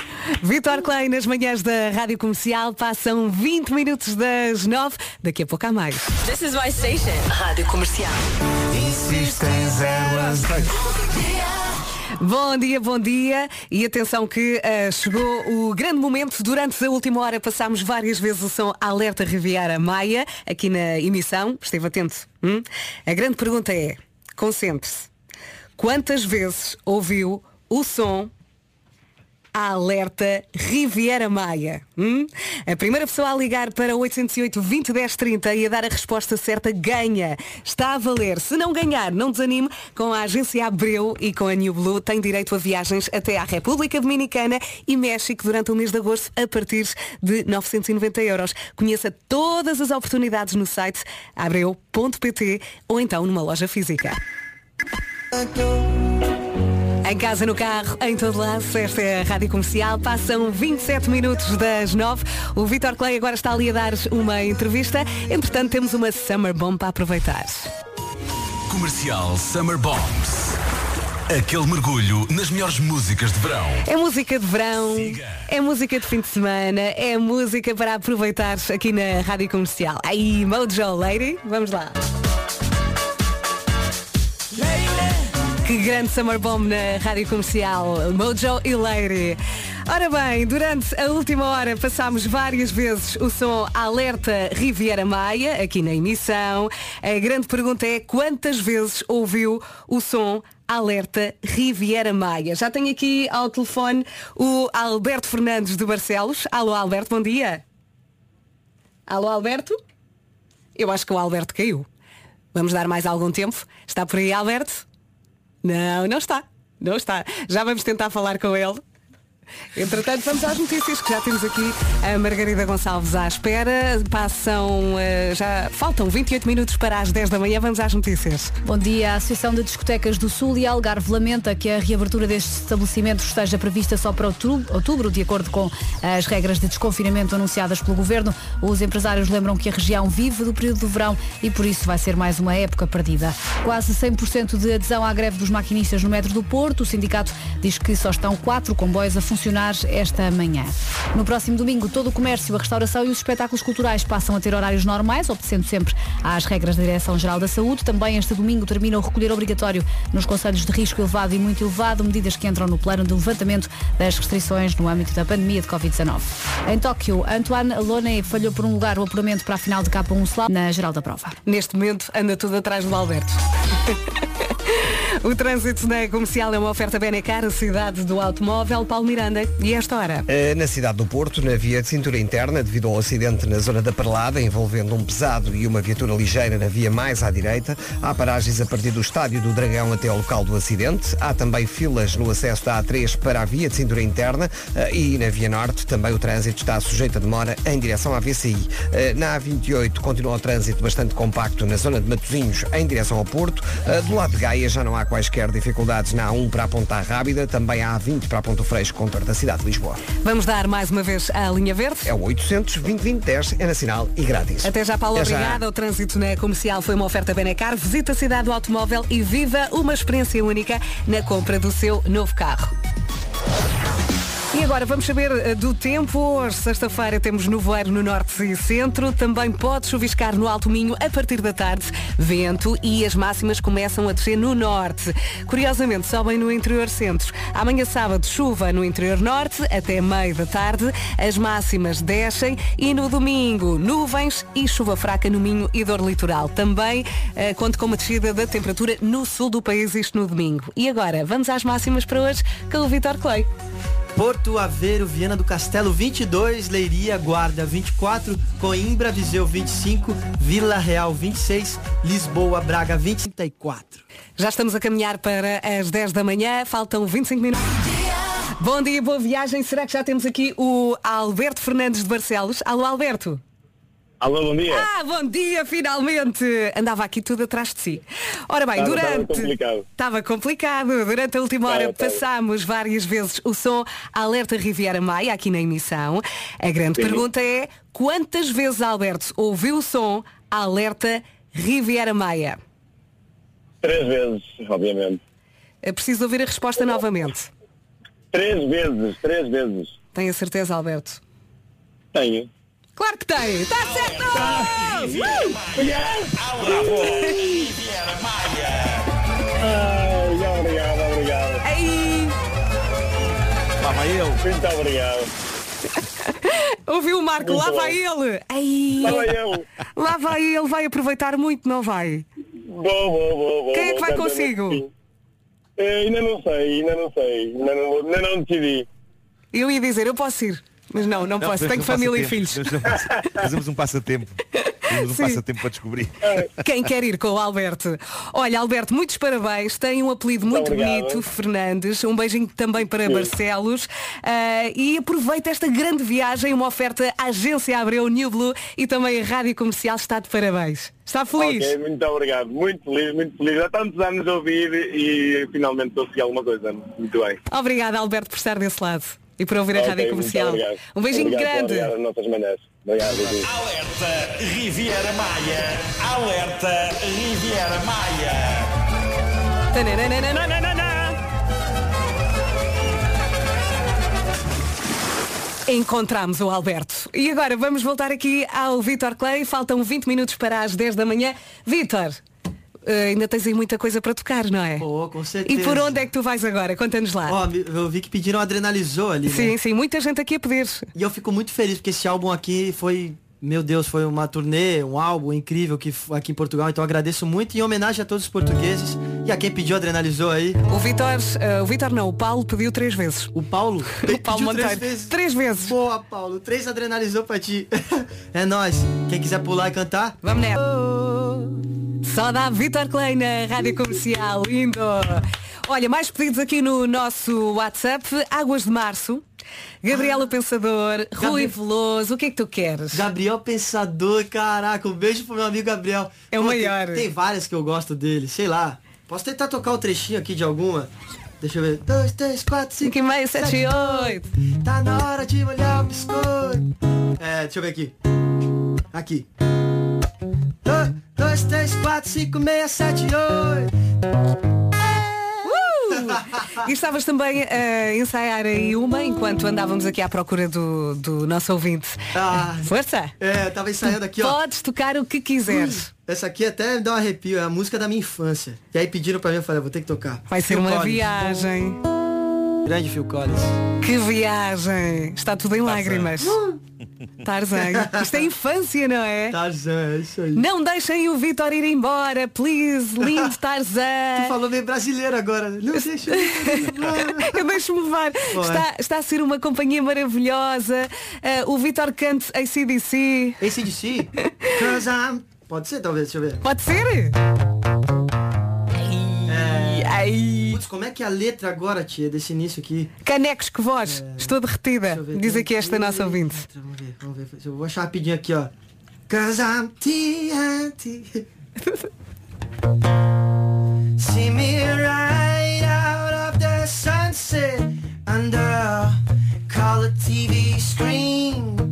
Vitor Clay nas manhãs da Rádio Comercial passam 20 minutos das 9. Daqui a pouco há mais. This is my station. Rádio Comercial. Bom dia, bom dia. E atenção que eh, chegou o grande momento. Durante a última hora passámos várias vezes o som Alerta Riviera Maia, aqui na emissão. Esteve atento. hum? A grande pergunta é, concentre-se. Quantas vezes ouviu o som Alerta Riviera Maia. hum? A primeira pessoa a ligar para 808 20 10 30 e a dar a resposta certa ganha. Está a valer. Se não ganhar, não desanime. Com a agência Abreu e com a New Blue tem direito a viagens até à República Dominicana e México durante o mês de agosto a partir de 990 euros. Conheça todas as oportunidades no site abreu.pt ou então numa loja física. Em casa, no carro, em todo lado, esta é a Rádio Comercial. Passam 27 minutos das 9. O Vitor Clay agora está ali a dar uma entrevista. Entretanto, temos uma Summer Bomb para aproveitar. Comercial Summer Bombs. Aquele mergulho nas melhores músicas de verão. É música de verão, é música de fim de semana, é música para aproveitar aqui na Rádio Comercial. Aí, Mojo Lady, vamos lá. Que grande Summer Bomb na Rádio Comercial, Mojo e Lady. Ora bem, durante a última hora passámos várias vezes o som Alerta Riviera Maia, aqui na emissão. A grande pergunta é quantas vezes ouviu o som Alerta Riviera Maia? Já tenho aqui ao telefone o Alberto Fernandes de Barcelos. Alô Alberto, bom dia. Alô Alberto? Eu acho que o Alberto caiu. Vamos dar mais algum tempo. Está por aí, Alberto? Não, não está. Não está. Já vamos tentar falar com ele. Entretanto, vamos às notícias que já temos aqui a Margarida Gonçalves à espera. Passam, eh, já faltam 28 minutos para as 10 da manhã. Vamos às notícias. Bom dia. A Associação de Discotecas do Sul e Algarve lamenta que a reabertura destes estabelecimentos esteja prevista só para outubro, de acordo com as regras de desconfinamento anunciadas pelo Governo. Os empresários lembram que a região vive do período do verão e por isso vai ser mais uma época perdida. Quase 100% de adesão à greve dos maquinistas no metro do Porto. O sindicato diz que só estão quatro comboios a funcionar esta manhã. No próximo domingo, todo o comércio, a restauração e os espetáculos culturais passam a ter horários normais, obedecendo sempre às regras da Direção-Geral da Saúde. Também este domingo termina o recolher obrigatório nos conselhos de risco elevado e muito elevado, medidas que entram no plano de levantamento das restrições no âmbito da pandemia de Covid-19. Em Tóquio, Antoine Lone falhou por um lugar o apuramento para a final de K1 Slalom na geral da prova. Neste momento anda tudo atrás do Alberto. o trânsito na comercial é uma oferta Benecar, a cidade do automóvel. Paulo Miranda, e esta hora? Eh, Na cidade do Porto, na via de cintura interna, devido ao acidente na zona da Perlada, envolvendo um pesado e uma viatura ligeira na via mais à direita, há paragens a partir do estádio do Dragão até ao local do acidente. Há também filas no acesso da A3 para a via de cintura interna eh, e na via norte também o trânsito está sujeito a demora em direção à VCI. Eh, Na A28 continua o trânsito bastante compacto na zona de Matosinhos em direção ao Porto. Eh, Do lado de Gaia já não há quaisquer dificuldades na A1 para a Ponta Rábida, também há A20 para a Ponto Freixo, contorno da cidade de Lisboa. Vamos dar mais uma vez a linha verde? É o 800 2010 é nacional e grátis. Até já, Paulo, Até já. obrigada. O trânsito na comercial foi uma oferta Benecar. Visita a cidade do automóvel e viva uma experiência única na compra do seu novo carro. E agora vamos saber eh, do tempo. Hoje, sexta-feira, temos nevoeiro no norte e centro. Também pode chuviscar no Alto Minho a partir da tarde. Vento e as máximas começam a descer no norte. Curiosamente, sobem no interior centro. Amanhã sábado, chuva no interior norte até meio da tarde. As máximas descem e no domingo, nuvens e chuva fraca no Minho e dor litoral. Também eh, conto com uma descida da temperatura no sul do país, isto no domingo. E agora, vamos às máximas para hoje com o Vitor Clay. Porto Aveiro, Viana do Castelo 22, Leiria, Guarda 24, Coimbra, Viseu 25, Vila Real 26, Lisboa, Braga 24. Já estamos a caminhar para as 10 da manhã, faltam 25 minutos. Bom dia, boa viagem. Será que já temos aqui o Alberto Fernandes de Barcelos? Alô, Alberto. Alô, bom dia. Ah, bom dia, finalmente! Andava aqui tudo atrás de si. Ora bem, Estava- estava durante. complicado. Estava complicado. Durante a última hora Estava, estava. passámos várias vezes o som Alerta Riviera Maia aqui na emissão. A grande Sim. pergunta é quantas vezes Alberto ouviu o som Alerta Riviera Maia? Três vezes, obviamente. É preciso ouvir a resposta novamente. Três vezes, três vezes. Tem a certeza, Alberto? Tenho. Claro que tem! Está certo! Ai, obrigado, obrigado. Ei! Lá vai ele. Muito obrigado. Ouviu o Marco? Muito Lá bom. vai ele! Ei! Lá vai ele. Lá vai ele, vai aproveitar muito, não vai? Vou, vou, vou. Quem é que vai consigo? Eh, ainda não sei, ainda não sei. Ainda não, ainda não decidi. Eu ia dizer, eu posso ir. Mas não, não, posso, tenho um família e filhos. Fazemos um passatempo. Fazemos um Sim. passatempo para descobrir. Quem quer ir com o Alberto? Olha, Alberto, muitos parabéns. Tem um apelido muito obrigado. bonito, Fernandes. Um beijinho também para Sim. Barcelos. Ah, e aproveita esta grande viagem, uma oferta à Agência Abreu New Blue e também a Rádio Comercial está de parabéns. Está feliz? Ok, muito obrigado. Muito feliz, muito feliz. Há tantos anos a ouvir e finalmente consegui alguma coisa. Muito bem. Obrigada, Alberto, por estar desse lado e por ouvir a Ok, Rádio Comercial. Um beijinho Obrigado, grande. Obrigado às nossas manhãs. Obrigado. Alerta Riviera Maia. Alerta Riviera Maia. Tananana. Encontramos o Alberto. E agora vamos voltar aqui ao Vitor Clay. Faltam 20 minutos para as 10 da manhã. Vitor, ainda tens aí muita coisa para tocar, não é? Pô, com certeza. E por onde é que tu vais agora? Conta-nos lá. Ó, me- eu vi que pediram adrenalizou ali, né? sim, sim, muita gente aqui a pedir. E eu fico muito feliz porque esse álbum aqui foi, meu Deus, foi uma turnê, um álbum incrível que aqui em Portugal. Então agradeço muito em homenagem a todos os portugueses e a quem pediu adrenalizou aí. O Vitor, eh, o Vitor não, o Paulo pediu três vezes. O Paulo? O Paulo Monteiro. três vezes. Três vezes. Boa, Paulo. Três adrenalizou pra ti. é nóis. Quem quiser pular e cantar, Vamos nessa. Só dá Vitor Clay na Rádio Comercial. Lindo. Olha, mais pedidos aqui no nosso WhatsApp. Águas de Março. Gabriel o Pensador, Rui Gabri- Veloso, o que é que tu queres? Gabriel Pensador, caraca, um beijo pro meu amigo Gabriel. É o Pô, maior. Tem, tem várias que eu gosto dele, sei lá. Posso tentar tocar o trechinho aqui de alguma? Deixa eu ver. Dois, três, quatro, cinco, Cinco e meio, sete e oito. Tá na hora de molhar o biscoito. É, deixa eu ver aqui. Aqui. Dois, dois três, quatro, cinco, meia, sete, oito. Uh! E estavas também a ensaiar aí uma enquanto andávamos aqui à procura do, do nosso ouvinte. Ah, Força! é, tava ensaiando aqui, ó. Podes tocar o que quiseres. Essa aqui até me dá um arrepio, é a música da minha infância. E aí pediram pra mim, eu falei, vou ter que tocar. Vai ser uma viagem. Grande Phil Collins. Que viagem! Está tudo em lágrimas. Tarzan. Isto é infância, não é? Tarzan, é isso aí. Não deixem o Vitor ir embora, please, lindo Tu Tarzan. falou meio brasileiro agora. Não deixa eu deixo-me levar. Está, está a ser uma companhia maravilhosa. Ah, o Vitor canta ACDC. ACDC? Cause I'm... Pode ser, talvez, deixa eu ver. Pode ser? É... Ai. Putz, como é que é a letra agora, tia, desse início aqui? Canecos que voz. Estou derretida. Ver. Diz aqui esta nossa ouvinte. Vamos ver, vamos ver. Eu vou achar rapidinho aqui, ó. Cause I'm TNT. See me right out of the sunset under color TV screen.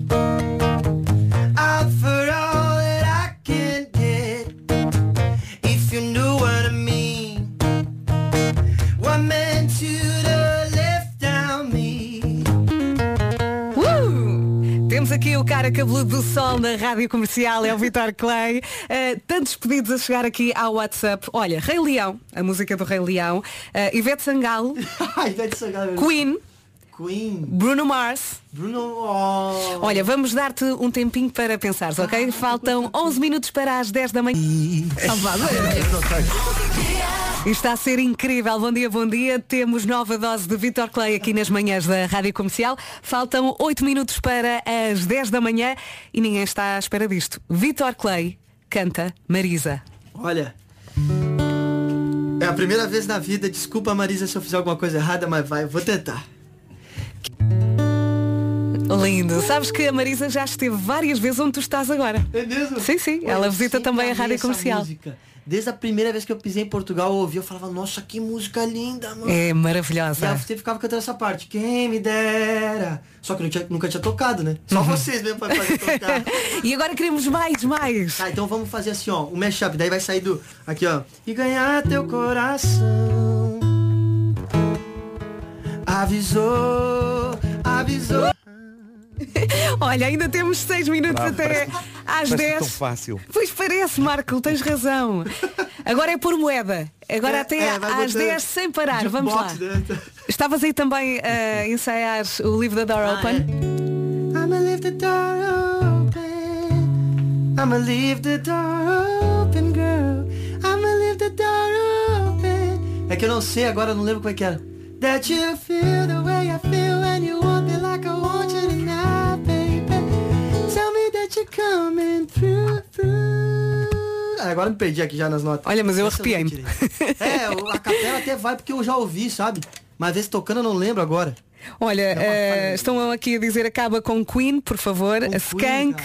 Cabeludo do sol na rádio comercial, é o Vitor Clay. Uh, tantos pedidos a chegar aqui ao WhatsApp. Olha, Rei Leão, a música do Rei Leão. Uh, Ivete Sangalo. Queen. Queen. Bruno Mars. Bruno. Oh. Olha, vamos dar-te um tempinho para pensares, ok? Faltam 11 minutos para as 10 da manhã. Está a ser incrível. Bom dia, bom dia. Temos nova dose de Vitor Clay aqui nas manhãs da Rádio Comercial. Faltam 8 minutos para as 10 da manhã e ninguém está à espera disto. Vitor Clay canta Marisa. Olha. É a primeira vez na vida, desculpa Marisa se eu fizer alguma coisa errada, mas vai, vou tentar. Lindo. Sabes que a Marisa já esteve várias vezes onde tu estás agora. É mesmo? Sim, sim. Ela visita também a Rádio Comercial. música. Desde a primeira vez que eu pisei em Portugal, eu ouvi, eu falava, nossa, que música linda, mano. É E maravilhosa. eu sempre ficava cantando essa parte, quem me dera. Só que eu tinha- nunca tinha tocado, né? Só vocês mesmo pra fazer tocar. E agora queremos mais, mais. Tá, então vamos fazer assim, ó, o mashup. Daí vai sair do. Aqui, ó. E ganhar teu coração. Avisou, avisou. Olha, ainda temos 6 minutos Bravo, até parece- às parece 10. tão fácil. Pois parece, Marco, tens razão. Agora é por moeda. Agora É, até é, às botar 10 sem parar. Vamos lá. Estavas aí também a ensaiar o livro da Door Ah, Open? I'ma leave the door open. I'ma leave the door open, girl. I'ma leave the door open. É que eu não sei agora, não lembro como é que era. That you feel the way I feel and you want Coming through, through. Ah, agora me perdi aqui já nas notas. Olha, mas eu tirei. É, a capela até vai porque eu já ouvi, sabe? Mas vezes tocando eu não lembro agora. Olha, eh, estão aqui a dizer acaba com Queen, por favor. a Skank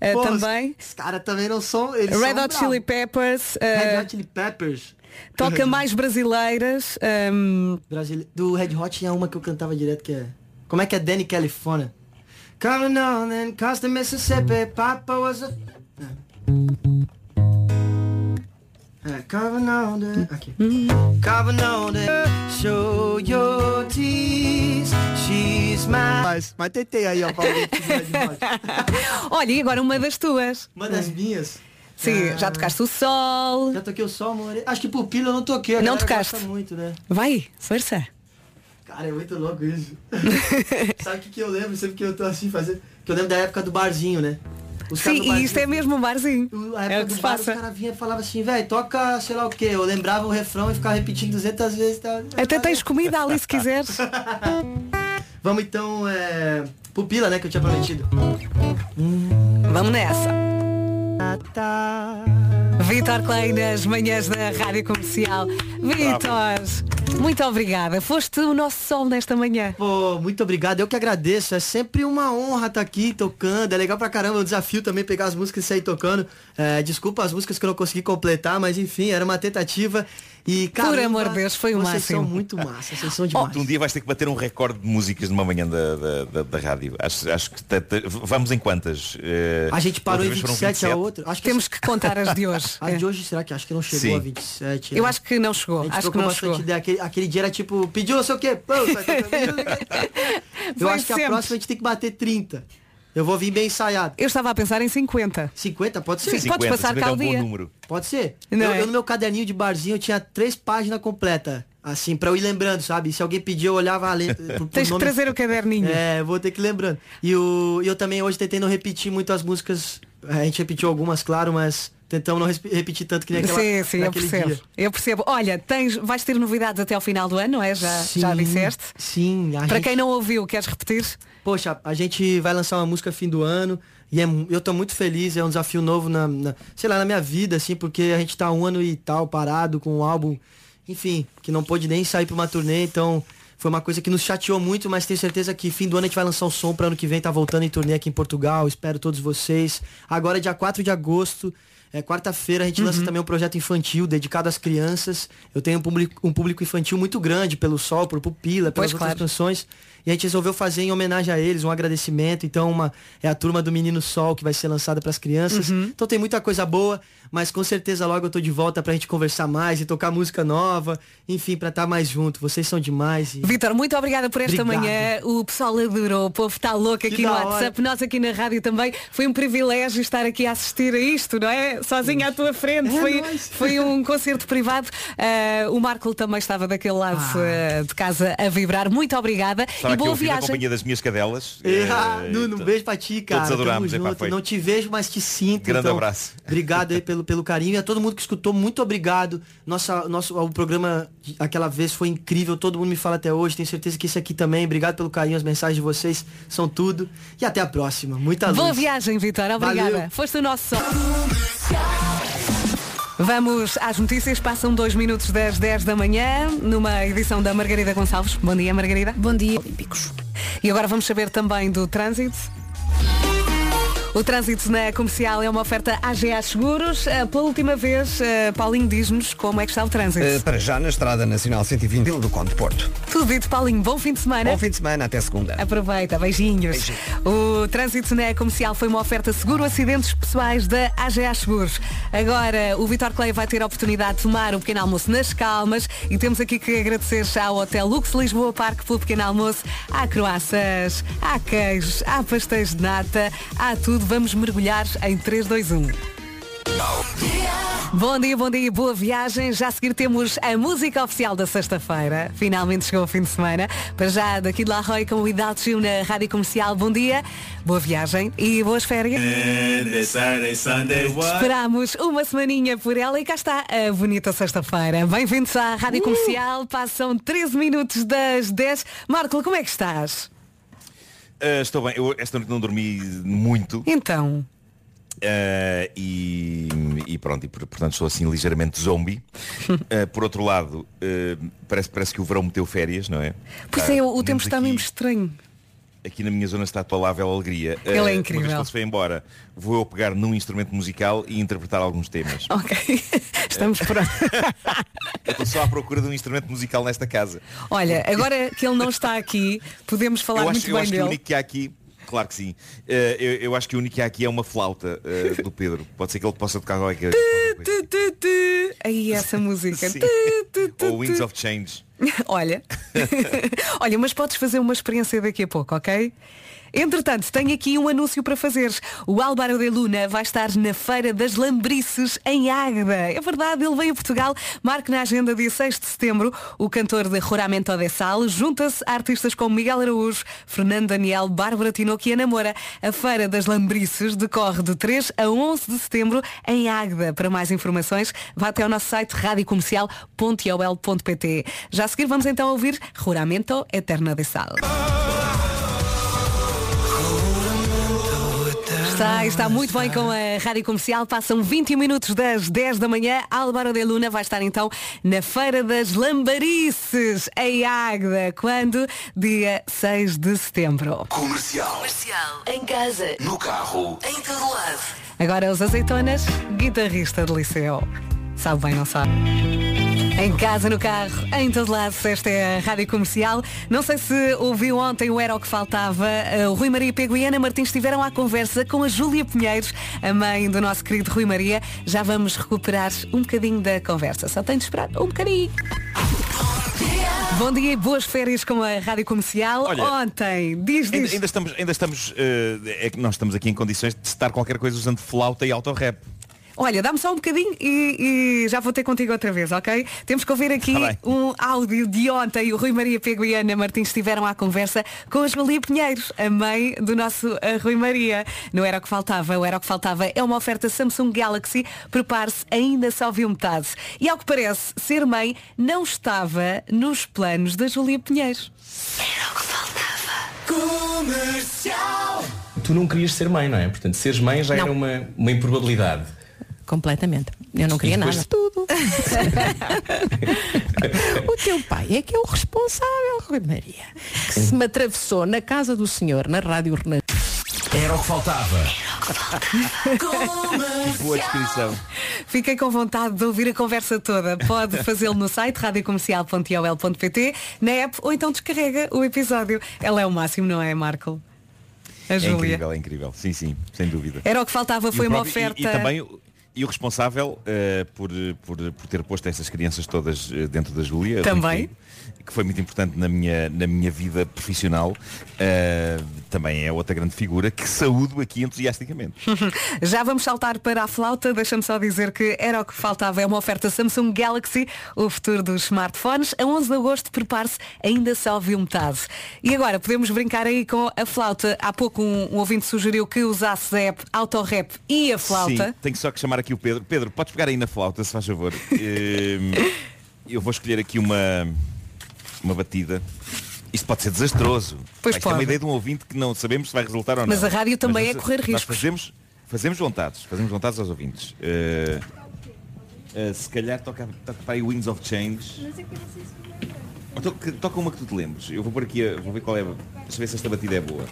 eh, Pô, também. Os caras também não são. Red são Hot Chili. Peppers. eh, Red Hot Chili Peppers. toca mais brasileiras. ehm, Brasile... Do Red Hot tinha uma que eu cantava direto que é. Como é que é Danny California? Coming on across the Mississippi, Papa was a. É, the. Aqui. Show your teeth. She's my. Mas, mas tentei aí, ó, Hot. Olha, e agora uma das tuas. Uma das minhas. Sim, Ah. já tocaste o sol. Já toquei o sol, amor. Acho que pupila eu não toquei. Não tocaste? muito, né? Vai, força. Cara, é muito louco isso. Sabe o que, que eu lembro? Sempre que eu tô assim fazendo. Que eu lembro da época do barzinho, né? Os Sim, e barzinho- isto é mesmo um barzinho. A É época o que do se bar, os passa. caras vinham e falavam assim, velho, toca sei lá o que. Eu lembrava o refrão e ficava repetindo 200 vezes. Tá? Até tens comida ali se quiseres. Vamos então, é... Pupila, né, que eu tinha prometido. Vamos nessa. Vitor Clay nas manhãs da Rádio Comercial. Vitor, muito obrigada. Foste o nosso sol nesta manhã. Pô, muito obrigado. Eu que agradeço. É sempre uma honra estar aqui tocando. É legal pra caramba. É um desafio também pegar as músicas e sair tocando. É, desculpa as músicas que eu não consegui completar, mas enfim, era uma tentativa. E, Por caramba, amor de Deus, foi o vocês máximo. são muito massa. Vocês são demais. Um dia vais ter que bater um recorde de músicas numa manhã da, da, da- da rádio. Acho, acho que te- te- vamos em quantas? Eh, A gente parou em outra vez 27, foram a outra. Acho que Temos que contar as de hoje. A É. de hoje, será que acho que não chegou Sim. a 27? Eu né? acho que não chegou. A gente Acho que não chegou. ideia. Aquele, dia era tipo, pediu não sei o quê. Pô, Eu acho que a sempre. próxima a gente tem que bater 30. Eu vou vir bem ensaiado. Eu estava a pensar em 50. 50, pode ser? Sim, podes passar cá é o um bom dia. número. Pode ser. Não eu, é? eu no meu caderninho de barzinho eu tinha três páginas completas. Assim, pra eu ir lembrando, sabe? Se alguém pedir, eu olhava a por Tens que trazer o caderninho. É, vou ter que ir lembrando. E o, e eu também hoje tentei não repetir muito as músicas. A gente repetiu algumas, claro, mas tentamos não repetir tanto que nem aquela sim, sim, eu percebo. dia. Eu percebo. Olha, tens, vais ter novidades até ao final do ano, não é? Já, Sim, já disseste? Sim. a Para gente- quem não ouviu, queres repetir? Poxa, a gente vai lançar uma música fim do ano e é eu tô muito feliz, é um desafio novo na, na- sei lá, na minha vida, assim, porque a gente tá um ano e tal parado com um álbum, enfim, que não pôde nem sair pra uma turnê, então foi uma coisa que nos chateou muito, mas tenho certeza que fim do ano a gente vai lançar um som para ano que vem, tá voltando em turnê aqui em Portugal, espero todos vocês. Agora dia 4 de agosto, é, quarta-feira a gente lança também um projeto infantil dedicado às crianças. Eu tenho um público, um público infantil muito grande pelo Sol, por Pupila, pelas Pois, outras claro. canções. E a gente resolveu fazer em homenagem a eles, um agradecimento. Então, uma, é a turma do Menino Sol que vai ser lançada para as crianças. Então tem muita coisa boa, mas com certeza logo eu tô de volta pra gente conversar mais e tocar música nova. Enfim, pra estar mais junto. Vocês são demais. E... Vitor, muito obrigada por esta Obrigado. manhã. O pessoal adorou, o povo está louco aqui Que no da hora. WhatsApp, nós aqui na rádio também. Foi um privilégio estar aqui a assistir a isto, não é? Sozinha à tua frente. É foi, nóis. foi um concerto privado. Ah, o Marco também estava daquele lado ah, de casa a vibrar. Muito obrigada Estava e boa ouvir na viagem. companhia das minhas cadelas. Ah, Eh, Nuno, to- beijo pra ti, cara. Todos adorámos, Tamo epá, junto. Não te vejo, mas te sinto. Grande então, abraço. Obrigado aí pelo, pelo carinho. E a todo mundo que escutou, muito obrigado. Nossa, nosso, o programa de- aquela vez foi incrível. Todo mundo me fala até hoje. Tenho certeza que esse aqui também. Obrigado pelo carinho. As mensagens de vocês são tudo. E até a próxima. Muita luz. Boa viagem, Vitor. Obrigada. Valeu. Foste o nosso som. Vamos às notícias. Passam dois minutos das 10 da manhã, numa edição da Margarida Gonçalves. Bom dia, Margarida. Bom dia. Olímpicos. E agora vamos saber também do trânsito. O trânsito na comercial é uma oferta AGA Seguros. Eh, Pela última vez, eh, Paulinho diz-nos como é que está o trânsito. Eh, para já na Estrada Nacional 120 Vila do Conde Porto. Tudo dito, Paulinho. Bom fim de semana. Bom fim de semana, até segunda. Aproveita, beijinhos. O trânsito na comercial foi uma oferta seguro acidentes pessoais da AGA Seguros. Agora o Vitor Clay vai ter a oportunidade de tomar o pequeno almoço nas calmas e temos aqui que agradecer ao Hotel Lux Lisboa Parque pelo pequeno almoço. Há croaças, há queijos, há pastéis de nata, há tudo. Vamos mergulhar em 3, 2, 1. Bom dia, bom dia, boa viagem. Já a seguir temos a música oficial da sexta-feira. Finalmente chegou o fim de semana. Para já, daqui de La Roy com o Idalcio na Rádio Comercial. Bom dia, boa viagem e boas férias. Esperamos uma semaninha por ela e cá está a bonita sexta-feira. Bem-vindos à Rádio Comercial. Passam 13 minutos das 10. Marco, como é que estás? Eh, estou bem. Eu esta noite não dormi muito. Então, eh, e, e pronto, e por- portanto sou assim ligeiramente zombie. Eh, por outro lado, eh, parece, parece que o verão meteu férias, não é? pois é, o tempo está aqui- mesmo estranho. Aqui na minha zona está tolável alegria. Ele é Eh, incrível. Uma vez que ele se foi embora, vou eu pegar num instrumento musical e interpretar alguns temas. Ok, estamos prontos. Eu estou só à procura de um instrumento musical nesta casa. Olha, agora que ele não está aqui, podemos falar acho, muito eu bem acho que o dele. único que há aqui, claro que sim, Eh, eu, eu acho que o único que há aqui é uma flauta eh, do Pedro. Pode ser que ele possa tocar qualquer coisa. Aí essa música. Ou Winds of Change. Olha. Olha, mas podes fazer uma experiência daqui a pouco, ok? Entretanto, tenho aqui um anúncio para fazer. O Álvaro de Luna vai estar na Feira das Lambrices em Águeda. É verdade, ele veio a Portugal. Marque na agenda dia 6 de setembro. O cantor de Juramento de Sal junta-se a artistas como Miguel Araújo, Fernando Daniel, Bárbara Tinoco e Ana Moura. A Feira das Lambrices decorre de 3 a 11 de setembro em Águeda. Para mais informações, vá até ao nosso site radiocomercial.iol.pt. Já a seguir vamos então ouvir Juramento Eterno de Sal. Está, está muito bem com a Rádio Comercial. Passam 20 minutos das 10 da manhã. Álvaro de Luna vai estar então na Feira das Lambarices, em Águeda. Quando? Dia 6 de setembro. Comercial. Comercial. Em casa. No carro. Em todo lado. Agora os azeitonas, guitarrista de liceu. Sabe bem, não sabe? Em casa, no carro, em todo lado, esta é a Rádio Comercial. Não sei se ouviu ontem o Era o que Faltava. Eh, O Rui Maria Pego e Ana Martins estiveram à conversa com a Júlia Pinheiros, a mãe do nosso querido Rui Maria. Já vamos recuperar um bocadinho da conversa. Só tem de esperar um bocadinho. Bom dia e boas férias com a Rádio Comercial. Olha, ontem, diz, Ainda, diz. ainda estamos, ainda estamos eh, é que nós estamos aqui em condições de testar qualquer coisa usando flauta e autorrap. Olha, dá-me só um bocadinho e, e já vou ter contigo outra vez, ok? Temos que ouvir aqui Tá um áudio de ontem. O Rui Maria Pego e Ana Martins estiveram à conversa com a Júlia Pinheiros, a mãe do nosso eh, Rui Maria. Não era o que faltava, o era o que faltava. É uma oferta Samsung Galaxy. Prepare-se, ainda só viu metade. E ao que parece, ser mãe não estava nos planos da Júlia Pinheiros. Comercial. Tu não querias ser mãe, não é? Portanto, seres mãe já Não. era uma, uma improbabilidade. Completamente. Eu não queria E nada. Tudo. o teu pai é que é o responsável, Rui Maria. Que se me atravessou na casa do senhor, na Rádio Renascença. Era o que faltava. Boa descrição. Fiquei com vontade de ouvir a conversa toda. Pode fazê-lo no site radiocomercial.ol.pt, na app ou então descarrega o episódio. Ela é o máximo, não é, Marco? A É Júlia. incrível, é incrível. Sim, sim, sem dúvida. Era o que faltava, foi uma próprio- e- oferta. E, também e o responsável eh, por, por, por ter posto essas crianças todas eh, dentro da Júlia, Também. que- que foi muito importante na minha, na minha vida profissional, eh, também é outra grande figura que saúdo aqui entusiasticamente. Já vamos saltar para a flauta. Deixa-me só dizer que era o que faltava. É uma oferta Samsung Galaxy, o futuro dos smartphones. A 11 de agosto, prepare-se, ainda só viu metade. E agora, podemos brincar aí com a flauta. Há pouco um, um ouvinte sugeriu que usasse a app Autorap e a flauta. Sim, tenho só que chamar aqui o Pedro. Pedro, podes pegar aí na flauta, se faz favor. Eh, eu vou escolher aqui uma, uma batida. Isto pode ser desastroso. Pois Isto é uma pode. ideia de um ouvinte que não sabemos se vai resultar ou não. Mas a rádio também é nós- correr nós riscos. fazemos, fazemos vontades, fazemos vontades aos ouvintes. Eh, eh, se calhar toca, toca para aí Wings of Change. Ou toca, toca uma que tu te lembres. Eu vou por aqui, a- vou ver qual é. Deixa ver se esta batida é boa.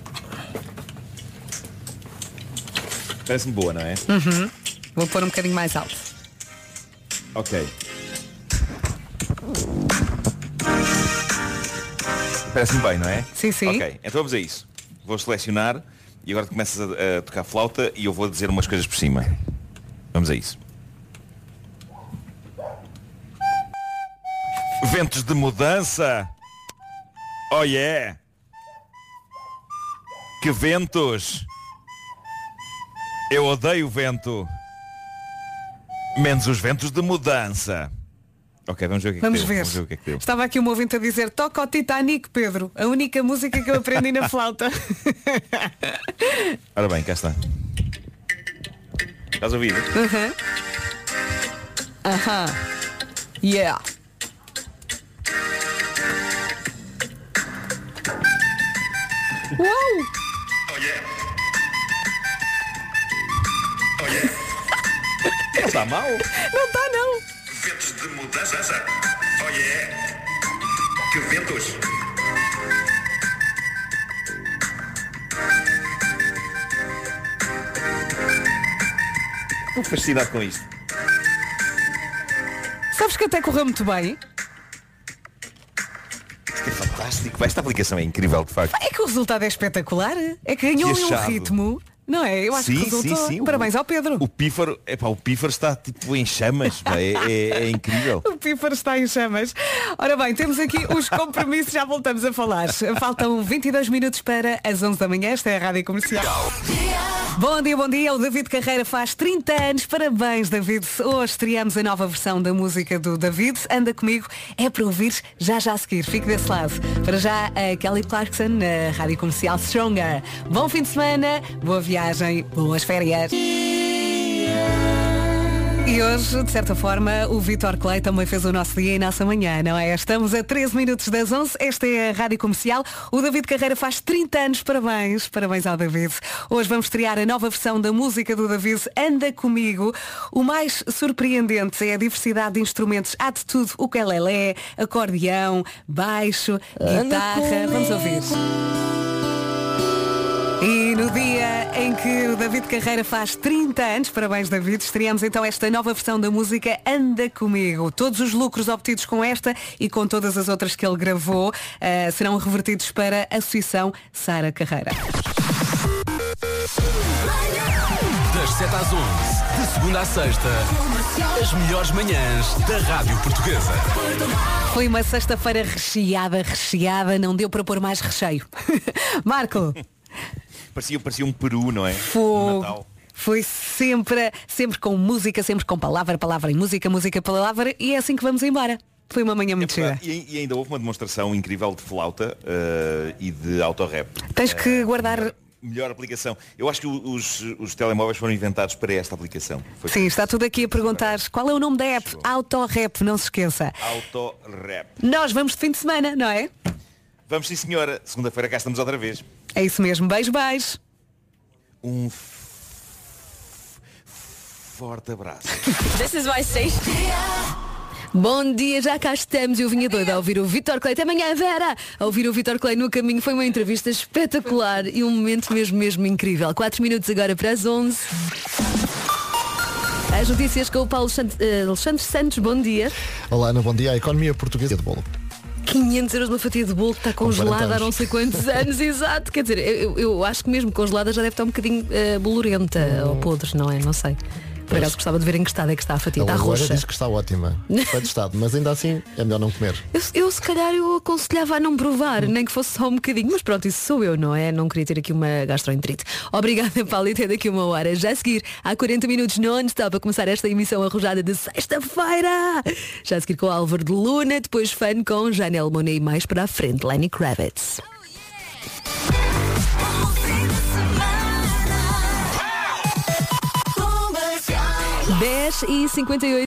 Parece-me boa, não é? Uhum. Vou pôr um bocadinho mais alto. Ok. Parece-me bem, não é? Sim, sim. Ok, então vamos a isso. Vou selecionar e agora começas a, a tocar flauta e eu vou dizer umas coisas por cima. Vamos a isso. Ventos de mudança. Oh yeah. Que ventos. Eu odeio vento. Menos os ventos de mudança. Ok, vamos ver o que é que Vamos deu. ver. Vamos ver o que é que deu. Estava aqui um ouvinte a dizer, toca o Titanic, Pedro. A única música que eu aprendi na flauta. Ora bem, cá está. Estás a ouvir? Aham. Aham. Yeah. Uau! Não está mal? Não está não. Ventos de mudança. Oh yeah. Que ventos. Estou fascinado com isto. Sabes que até correu muito bem? Isto é fantástico. Esta aplicação é incrível, de facto. É que o resultado é espetacular. É que ganhou Que um ritmo. Não é? Eu acho sim, que resultou. sim, sim. Parabéns ao Pedro. O pífaro, epá, o pífaro está tipo em chamas. É, é- é incrível. O Pífaro está em chamas. Ora bem, temos aqui os compromissos, já voltamos a falar. Faltam 22 minutos para as 11 da manhã, esta é a Rádio Comercial. Bom dia, bom dia. O David Carreira faz 30 anos. Parabéns, David. Hoje estreamos a nova versão da música do David. Anda comigo. É para ouvir já já a seguir. Fique desse lado. Para já, a Kelly Clarkson na Rádio Comercial Stronger. Bom fim de semana, boa viagem, boas férias. E hoje, de certa forma, o Vitor Clay também fez o nosso dia e nossa manhã, não é? Estamos a 13 minutos das 11, esta é a Rádio Comercial. O David Carreira faz 30 anos, parabéns, parabéns ao David. Hoje vamos estrear a nova versão da música do David, Anda Comigo. O mais surpreendente é a diversidade de instrumentos. Há de tudo, o quelelé, acordeão, baixo, guitarra. Vamos ouvir. E no dia em que o David Carreira faz 30 anos, parabéns David, estreamos então esta nova versão da música Anda Comigo. Todos os lucros obtidos com esta e com todas as outras que ele gravou eh, serão revertidos para a Associação Sara Carreira. Das 7 às 11, de segunda à sexta, as melhores manhãs da Rádio Portuguesa. Foi uma sexta-feira recheada, recheada, não deu para pôr mais recheio. Marco, Parecia, parecia um peru, não é? Fogo. Natal. Foi sempre, sempre com música, sempre com palavra, palavra em música, música, palavra, e é assim que vamos embora. Foi uma manhã muito cheia. E, e ainda houve uma demonstração incrível de flauta eh, e de autorrap. Tens que guardar. Melhor aplicação. Eu acho que os, os telemóveis foram inventados para esta aplicação. Foi Sim, está tudo aqui a perguntar qual é o nome da app. Autorap, não se esqueça. Autorap. Nós vamos de fim de semana, não é? Vamos sim senhora. Segunda-feira cá estamos outra vez. É isso mesmo. Beijo, beijo. Um f- forte abraço. This is my station. Bom dia, já cá estamos. Eu vinha doida a ouvir o Vitor Clay. Até amanhã, Vera! A ouvir o Vitor Clay no caminho foi uma entrevista espetacular e um momento mesmo, mesmo incrível. 4 minutos agora para as 11. As notícias com o Paulo eh, Alexandre Santos, bom dia. Olá, Ana, bom dia. A economia portuguesa de bolo. 500 euros uma fatia de bolo que está congelada 40 há não sei quantos anos, exato. Quer dizer, eu, eu acho que mesmo congelada já deve estar um bocadinho eh, bolorenta ou podre, não é? Não sei. Por acaso gostava de ver em que estado é que está a fatia. Ela Está agora roxa. diz que está ótima. Foi de estado, mas ainda assim é melhor não comer. Eu, eu se calhar eu aconselhava a não provar, nem que fosse só um bocadinho, mas pronto, isso sou eu, não é? Não queria ter aqui uma gastroenterite. Obrigada, Paulo, e até daqui uma hora. Já a seguir, há 40 minutos non-stop a começar esta emissão arrojada de sexta-feira. Já a seguir com o Álvaro de Luna, depois fã com Janelle Monet e mais para a frente, Lenny Kravitz. 10 e 58